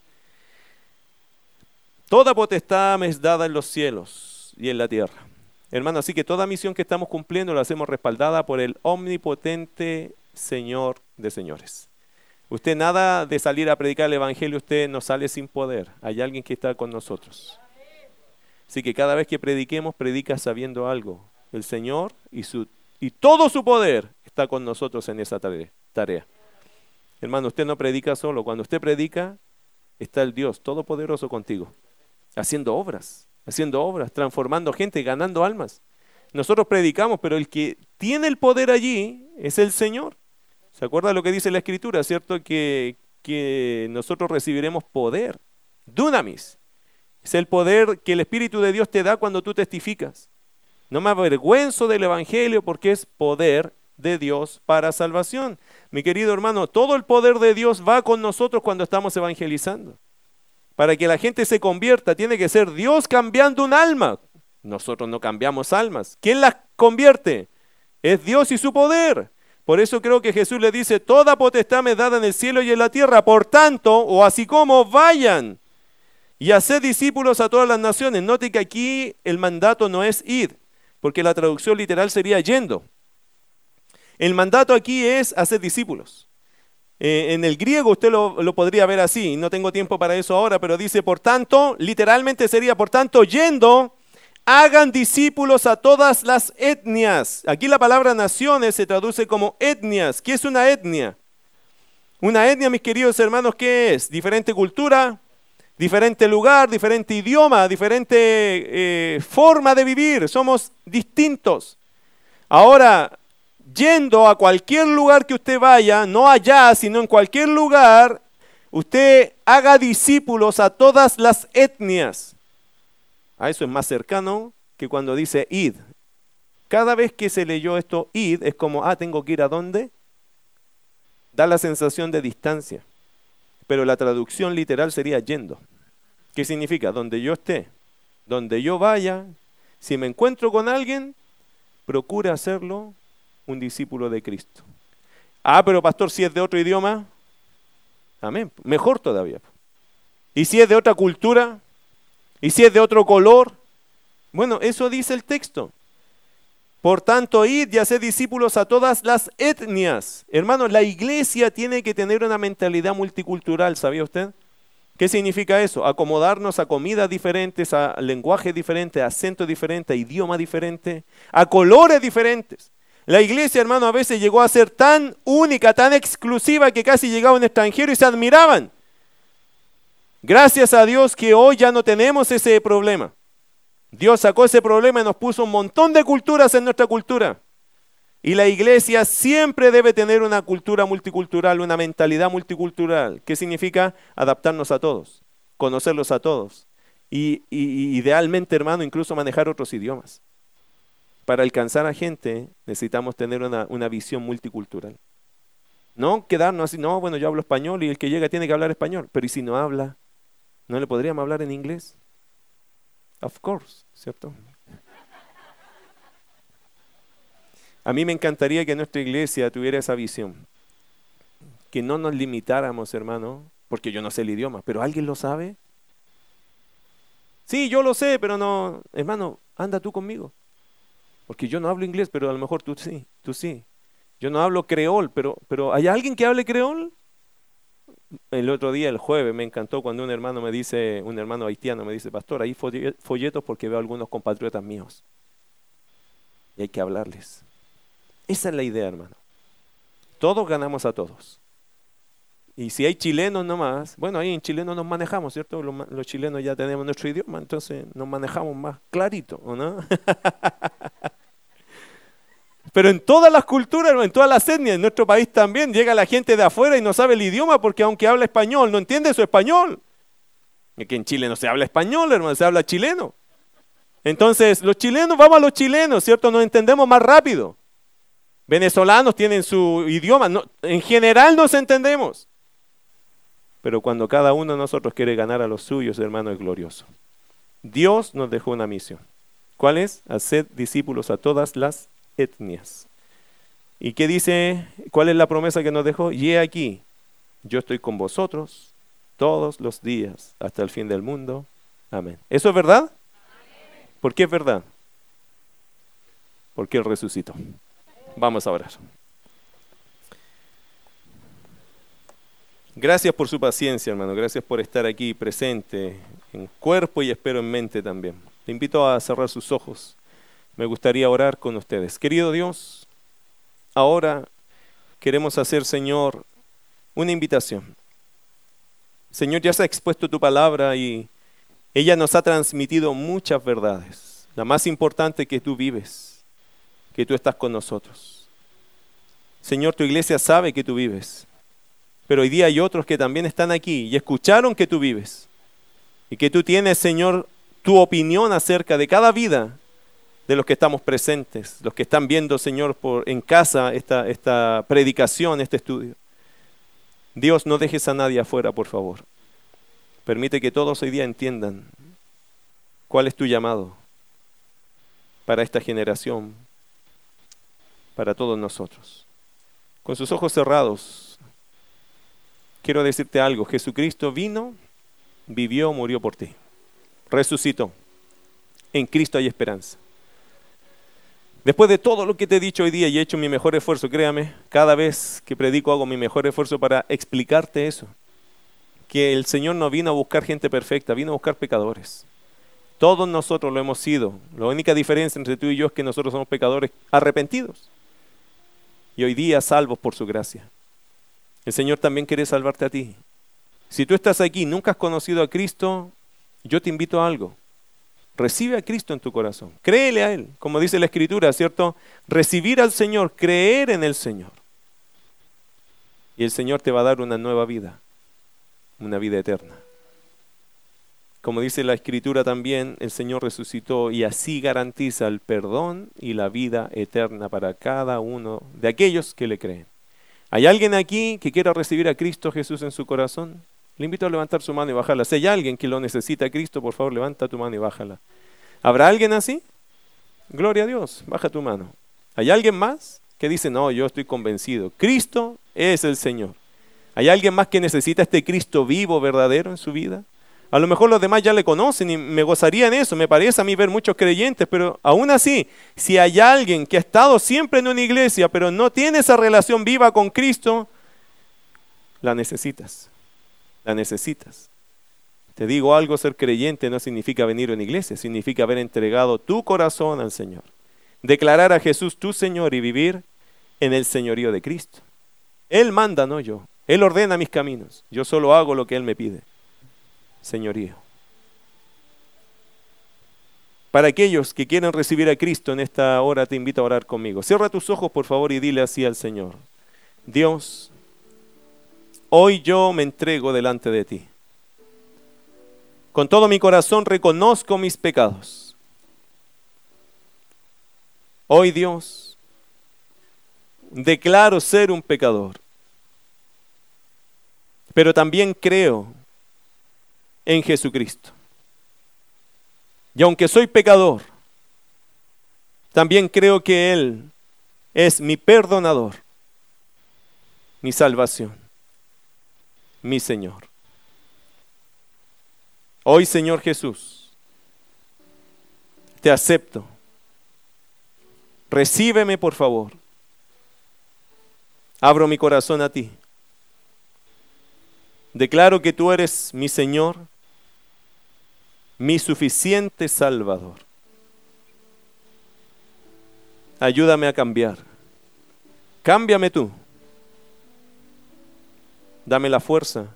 Toda potestad me es dada en los cielos y en la tierra. Hermano, así que toda misión que estamos cumpliendo la hacemos respaldada por el omnipotente Señor de señores. Usted nada de salir a predicar el Evangelio, usted no sale sin poder. Hay alguien que está con nosotros. Así que cada vez que prediquemos, predica sabiendo algo. El Señor y, su, y todo su poder está con nosotros en esa tarea. Hermano, usted no predica solo. Cuando usted predica, está el Dios Todopoderoso contigo haciendo obras, haciendo obras, transformando gente, ganando almas. Nosotros predicamos, pero el que tiene el poder allí es el Señor. ¿Se acuerda lo que dice la Escritura, cierto? Que, que nosotros recibiremos poder, dunamis. Es el poder que el Espíritu de Dios te da cuando tú testificas. No me avergüenzo del Evangelio porque es poder de Dios para salvación. Mi querido hermano, todo el poder de Dios va con nosotros cuando estamos evangelizando. Para que la gente se convierta, tiene que ser Dios cambiando un alma. Nosotros no cambiamos almas. ¿Quién las convierte? Es Dios y su poder. Por eso creo que Jesús le dice, toda potestad me dada en el cielo y en la tierra. Por tanto, o así como, vayan y haced discípulos a todas las naciones. Note que aquí el mandato no es ir, porque la traducción literal sería yendo. El mandato aquí es hacer discípulos. Eh, en el griego usted lo, lo, podría ver así, no tengo tiempo para eso ahora, pero dice, por tanto, literalmente sería, por tanto, yendo, hagan discípulos a todas las etnias. Aquí la palabra naciones se traduce como etnias. ¿Qué es una etnia? Una etnia, mis queridos hermanos, ¿qué es? Diferente cultura, diferente lugar, diferente idioma, diferente eh, forma de vivir. Somos distintos. Ahora, yendo a cualquier lugar que usted vaya, no allá, sino en cualquier lugar, usted haga discípulos a todas las etnias. A eso es más cercano que cuando dice id. Cada vez que se leyó esto id es como, ah, tengo que ir a dónde. Da la sensación de distancia. Pero la traducción literal sería yendo. ¿Qué significa? Donde yo esté, donde yo vaya, si me encuentro con alguien, procure hacerlo un discípulo de Cristo. Ah, pero pastor, si es de otro idioma, amén, mejor todavía. ¿Y si es de otra cultura? ¿Y si es de otro color? Bueno, eso dice el texto. Por tanto, id y haced discípulos a todas las etnias. Hermanos, la iglesia tiene que tener una mentalidad multicultural, ¿sabía usted? ¿Qué significa eso? Acomodarnos a comidas diferentes, a lenguaje diferente, a acento diferente, a idioma diferente, a colores diferentes. La iglesia, hermano, a veces llegó a ser tan única, tan exclusiva que casi llegaba un extranjero y se admiraban. Gracias a Dios que hoy ya no tenemos ese problema. Dios sacó ese problema y nos puso un montón de culturas en nuestra cultura. Y la iglesia siempre debe tener una cultura multicultural, una mentalidad multicultural. ¿Qué significa? Adaptarnos a todos, conocerlos a todos. Y, idealmente, hermano, incluso manejar otros idiomas. Para alcanzar a gente necesitamos tener una, una visión multicultural. No quedarnos así, no, bueno, yo hablo español y el que llega tiene que hablar español. Pero ¿y si no habla? ¿No le podríamos hablar en inglés? Of course, ¿cierto? A mí me encantaría que nuestra iglesia tuviera esa visión. Que no nos limitáramos, hermano, porque yo no sé el idioma, pero ¿alguien lo sabe? Sí, yo lo sé, pero no, hermano, anda tú conmigo. Porque yo no hablo inglés, pero a lo mejor tú sí, tú sí. Yo no hablo creol, pero, pero ¿hay alguien que hable creol? El otro día, el jueves, me encantó cuando un hermano me dice, un hermano haitiano me dice, pastor, ahí folletos porque veo algunos compatriotas míos. Y hay que hablarles. Esa es la idea, hermano. Todos ganamos a todos. Y si hay chilenos nomás, bueno, ahí en chileno nos manejamos, ¿cierto? Los, los, chilenos ya tenemos nuestro idioma, entonces nos manejamos más clarito, ¿o no? Pero en todas las culturas, en todas las etnias, en nuestro país también, llega la gente de afuera y no sabe el idioma porque aunque habla español, no entiende su español. Y que en Chile no se habla español, hermano, se habla chileno. Entonces, los chilenos, vamos a los chilenos, ¿cierto? Nos entendemos más rápido. Venezolanos tienen su idioma, en general nos entendemos. Pero cuando cada uno de nosotros quiere ganar a los suyos, hermano, es glorioso. Dios nos dejó una misión. ¿Cuál es? Hacer discípulos a todas las etnias. ¿Y qué dice? ¿Cuál es la promesa que nos dejó? Y he aquí, yo estoy con vosotros todos los días hasta el fin del mundo. Amén. ¿Eso es verdad? ¿Por qué es verdad? Porque Él resucitó. Vamos a orar. Gracias por su paciencia, hermano. Gracias por estar aquí presente en cuerpo y espero en mente también. Te invito a cerrar sus ojos me gustaría orar con ustedes. Querido Dios, ahora queremos hacer, Señor, una invitación. Señor, ya se ha expuesto tu palabra y ella nos ha transmitido muchas verdades. La más importante que tú vives, que tú estás con nosotros. Señor, tu iglesia sabe que tú vives, pero hoy día hay otros que también están aquí y escucharon que tú vives y que tú tienes, Señor, tu opinión acerca de cada vida de los que estamos presentes, los que están viendo, Señor, por, en casa esta, esta predicación, este estudio. Dios, no dejes a nadie afuera, por favor. Permite que todos hoy día entiendan cuál es tu llamado para esta generación, para todos nosotros. Con sus ojos cerrados, quiero decirte algo. Jesucristo vino, vivió, murió por ti. Resucitó. En Cristo hay esperanza. Después de todo lo que te he dicho hoy día y he hecho mi mejor esfuerzo, créame, cada vez que predico hago mi mejor esfuerzo para explicarte eso. Que el Señor no vino a buscar gente perfecta, vino a buscar pecadores. Todos nosotros lo hemos sido. La única diferencia entre tú y yo es que nosotros somos pecadores arrepentidos. Y hoy día salvos por su gracia. El Señor también quiere salvarte a ti. Si tú estás aquí y nunca has conocido a Cristo, yo te invito a algo. Recibe a Cristo en tu corazón. Créele a Él, como dice la Escritura, ¿cierto? Recibir al Señor, creer en el Señor. Y el Señor te va a dar una nueva vida, una vida eterna. Como dice la Escritura también, el Señor resucitó y así garantiza el perdón y la vida eterna para cada uno de aquellos que le creen. ¿Hay alguien aquí que quiera recibir a Cristo Jesús en su corazón? Le invito a levantar su mano y bajarla. Si hay alguien que lo necesita Cristo, por favor, levanta tu mano y bájala. ¿Habrá alguien así? Gloria a Dios, baja tu mano. ¿Hay alguien más que dice, no, yo estoy convencido? Cristo es el Señor. ¿Hay alguien más que necesita este Cristo vivo, verdadero en su vida? A lo mejor los demás ya le conocen y me gozaría en eso. Me parece a mí ver muchos creyentes, pero aún así, si hay alguien que ha estado siempre en una iglesia, pero no tiene esa relación viva con Cristo, la necesitas la necesitas. Te digo algo, ser creyente no significa venir a una iglesia, significa haber entregado tu corazón al Señor. Declarar a Jesús tu Señor y vivir en el señorío de Cristo. Él manda, no yo. Él ordena mis caminos. Yo solo hago lo que Él me pide. Señorío. Para aquellos que quieren recibir a Cristo en esta hora, te invito a orar conmigo. Cierra tus ojos, por favor, y dile así al Señor. Dios, hoy yo me entrego delante de ti. Con todo mi corazón reconozco mis pecados. Hoy Dios, declaro ser un pecador, pero también creo en Jesucristo. Y aunque soy pecador, también creo que Él es mi perdonador, mi salvación, mi Señor. Hoy, Señor Jesús, te acepto. Recíbeme, por favor. Abro mi corazón a ti. Declaro que tú eres mi Señor mi suficiente Salvador. Ayúdame a cambiar. Cámbiame tú. Dame la fuerza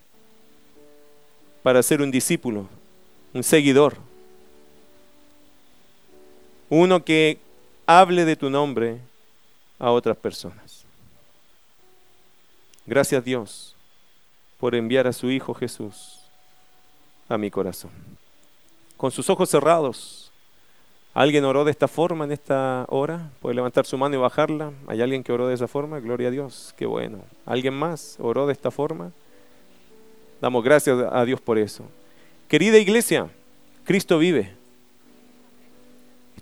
para ser un discípulo, un seguidor. Uno que hable de tu nombre a otras personas. Gracias Dios por enviar a su Hijo Jesús a mi corazón con sus ojos cerrados. ¿Alguien oró de esta forma en esta hora? ¿Puede levantar su mano y bajarla? ¿Hay alguien que oró de esa forma? Gloria a Dios, qué bueno. ¿Alguien más oró de esta forma? Damos gracias a Dios por eso. Querida iglesia, Cristo vive.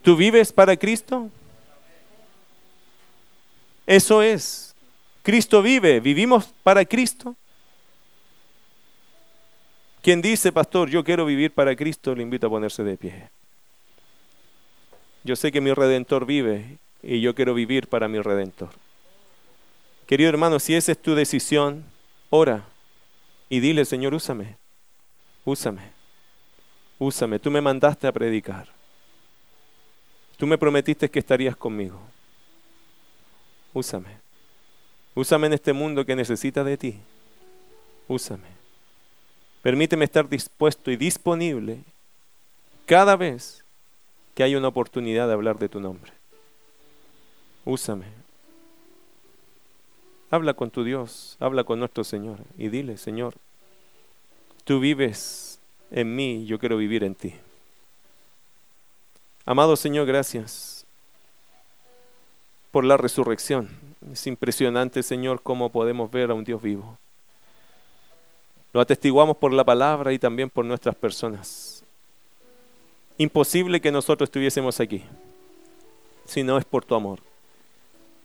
¿Tú vives para Cristo? Eso es. Cristo vive. ¿Vivimos para Cristo? Quien dice, pastor, yo quiero vivir para Cristo, le invito a ponerse de pie. Yo sé que mi redentor vive y yo quiero vivir para mi redentor. Querido hermano, si esa es tu decisión, ora y dile, Señor, úsame, úsame, úsame. Tú me mandaste a predicar. Tú me prometiste que estarías conmigo. Úsame. Úsame en este mundo que necesita de ti. Úsame. Permíteme estar dispuesto y disponible cada vez que hay una oportunidad de hablar de tu nombre. Úsame. Habla con tu Dios, habla con nuestro Señor y dile, Señor, tú vives en mí, yo quiero vivir en ti. Amado Señor, gracias por la resurrección. Es impresionante, Señor, cómo podemos ver a un Dios vivo. Lo atestiguamos por la palabra y también por nuestras personas. Imposible que nosotros estuviésemos aquí si no es por tu amor,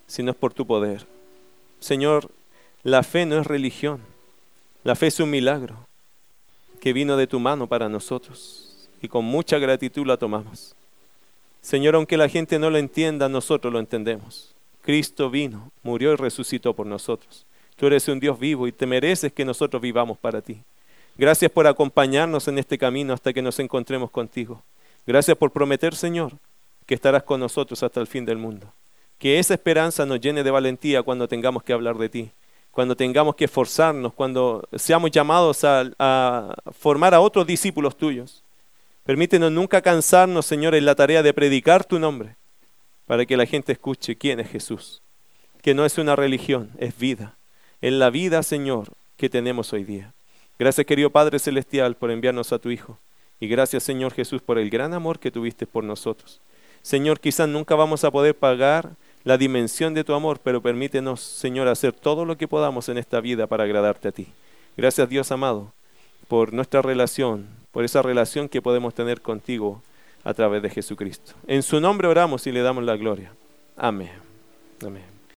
si no es por tu poder. Señor, la fe no es religión, la fe es un milagro que vino de tu mano para nosotros y con mucha gratitud la tomamos. Señor, aunque la gente no lo entienda, nosotros lo entendemos. Cristo vino, murió y resucitó por nosotros. Tú eres un Dios vivo y te mereces que nosotros vivamos para ti. Gracias por acompañarnos en este camino hasta que nos encontremos contigo. Gracias por prometer, Señor, que estarás con nosotros hasta el fin del mundo. Que esa esperanza nos llene de valentía cuando tengamos que hablar de ti, cuando tengamos que esforzarnos, cuando seamos llamados a, a formar a otros discípulos tuyos. Permítenos nunca cansarnos, Señor, en la tarea de predicar tu nombre, para que la gente escuche quién es Jesús, que no es una religión, es vida en la vida, Señor, que tenemos hoy día. Gracias, querido Padre Celestial, por enviarnos a tu Hijo. Y gracias, Señor Jesús, por el gran amor que tuviste por nosotros. Señor, quizás nunca vamos a poder pagar la dimensión de tu amor, pero permítenos, Señor, hacer todo lo que podamos en esta vida para agradarte a ti. Gracias, Dios amado, por nuestra relación, por esa relación que podemos tener contigo a través de Jesucristo. En su nombre oramos y le damos la gloria. Amén. Amén.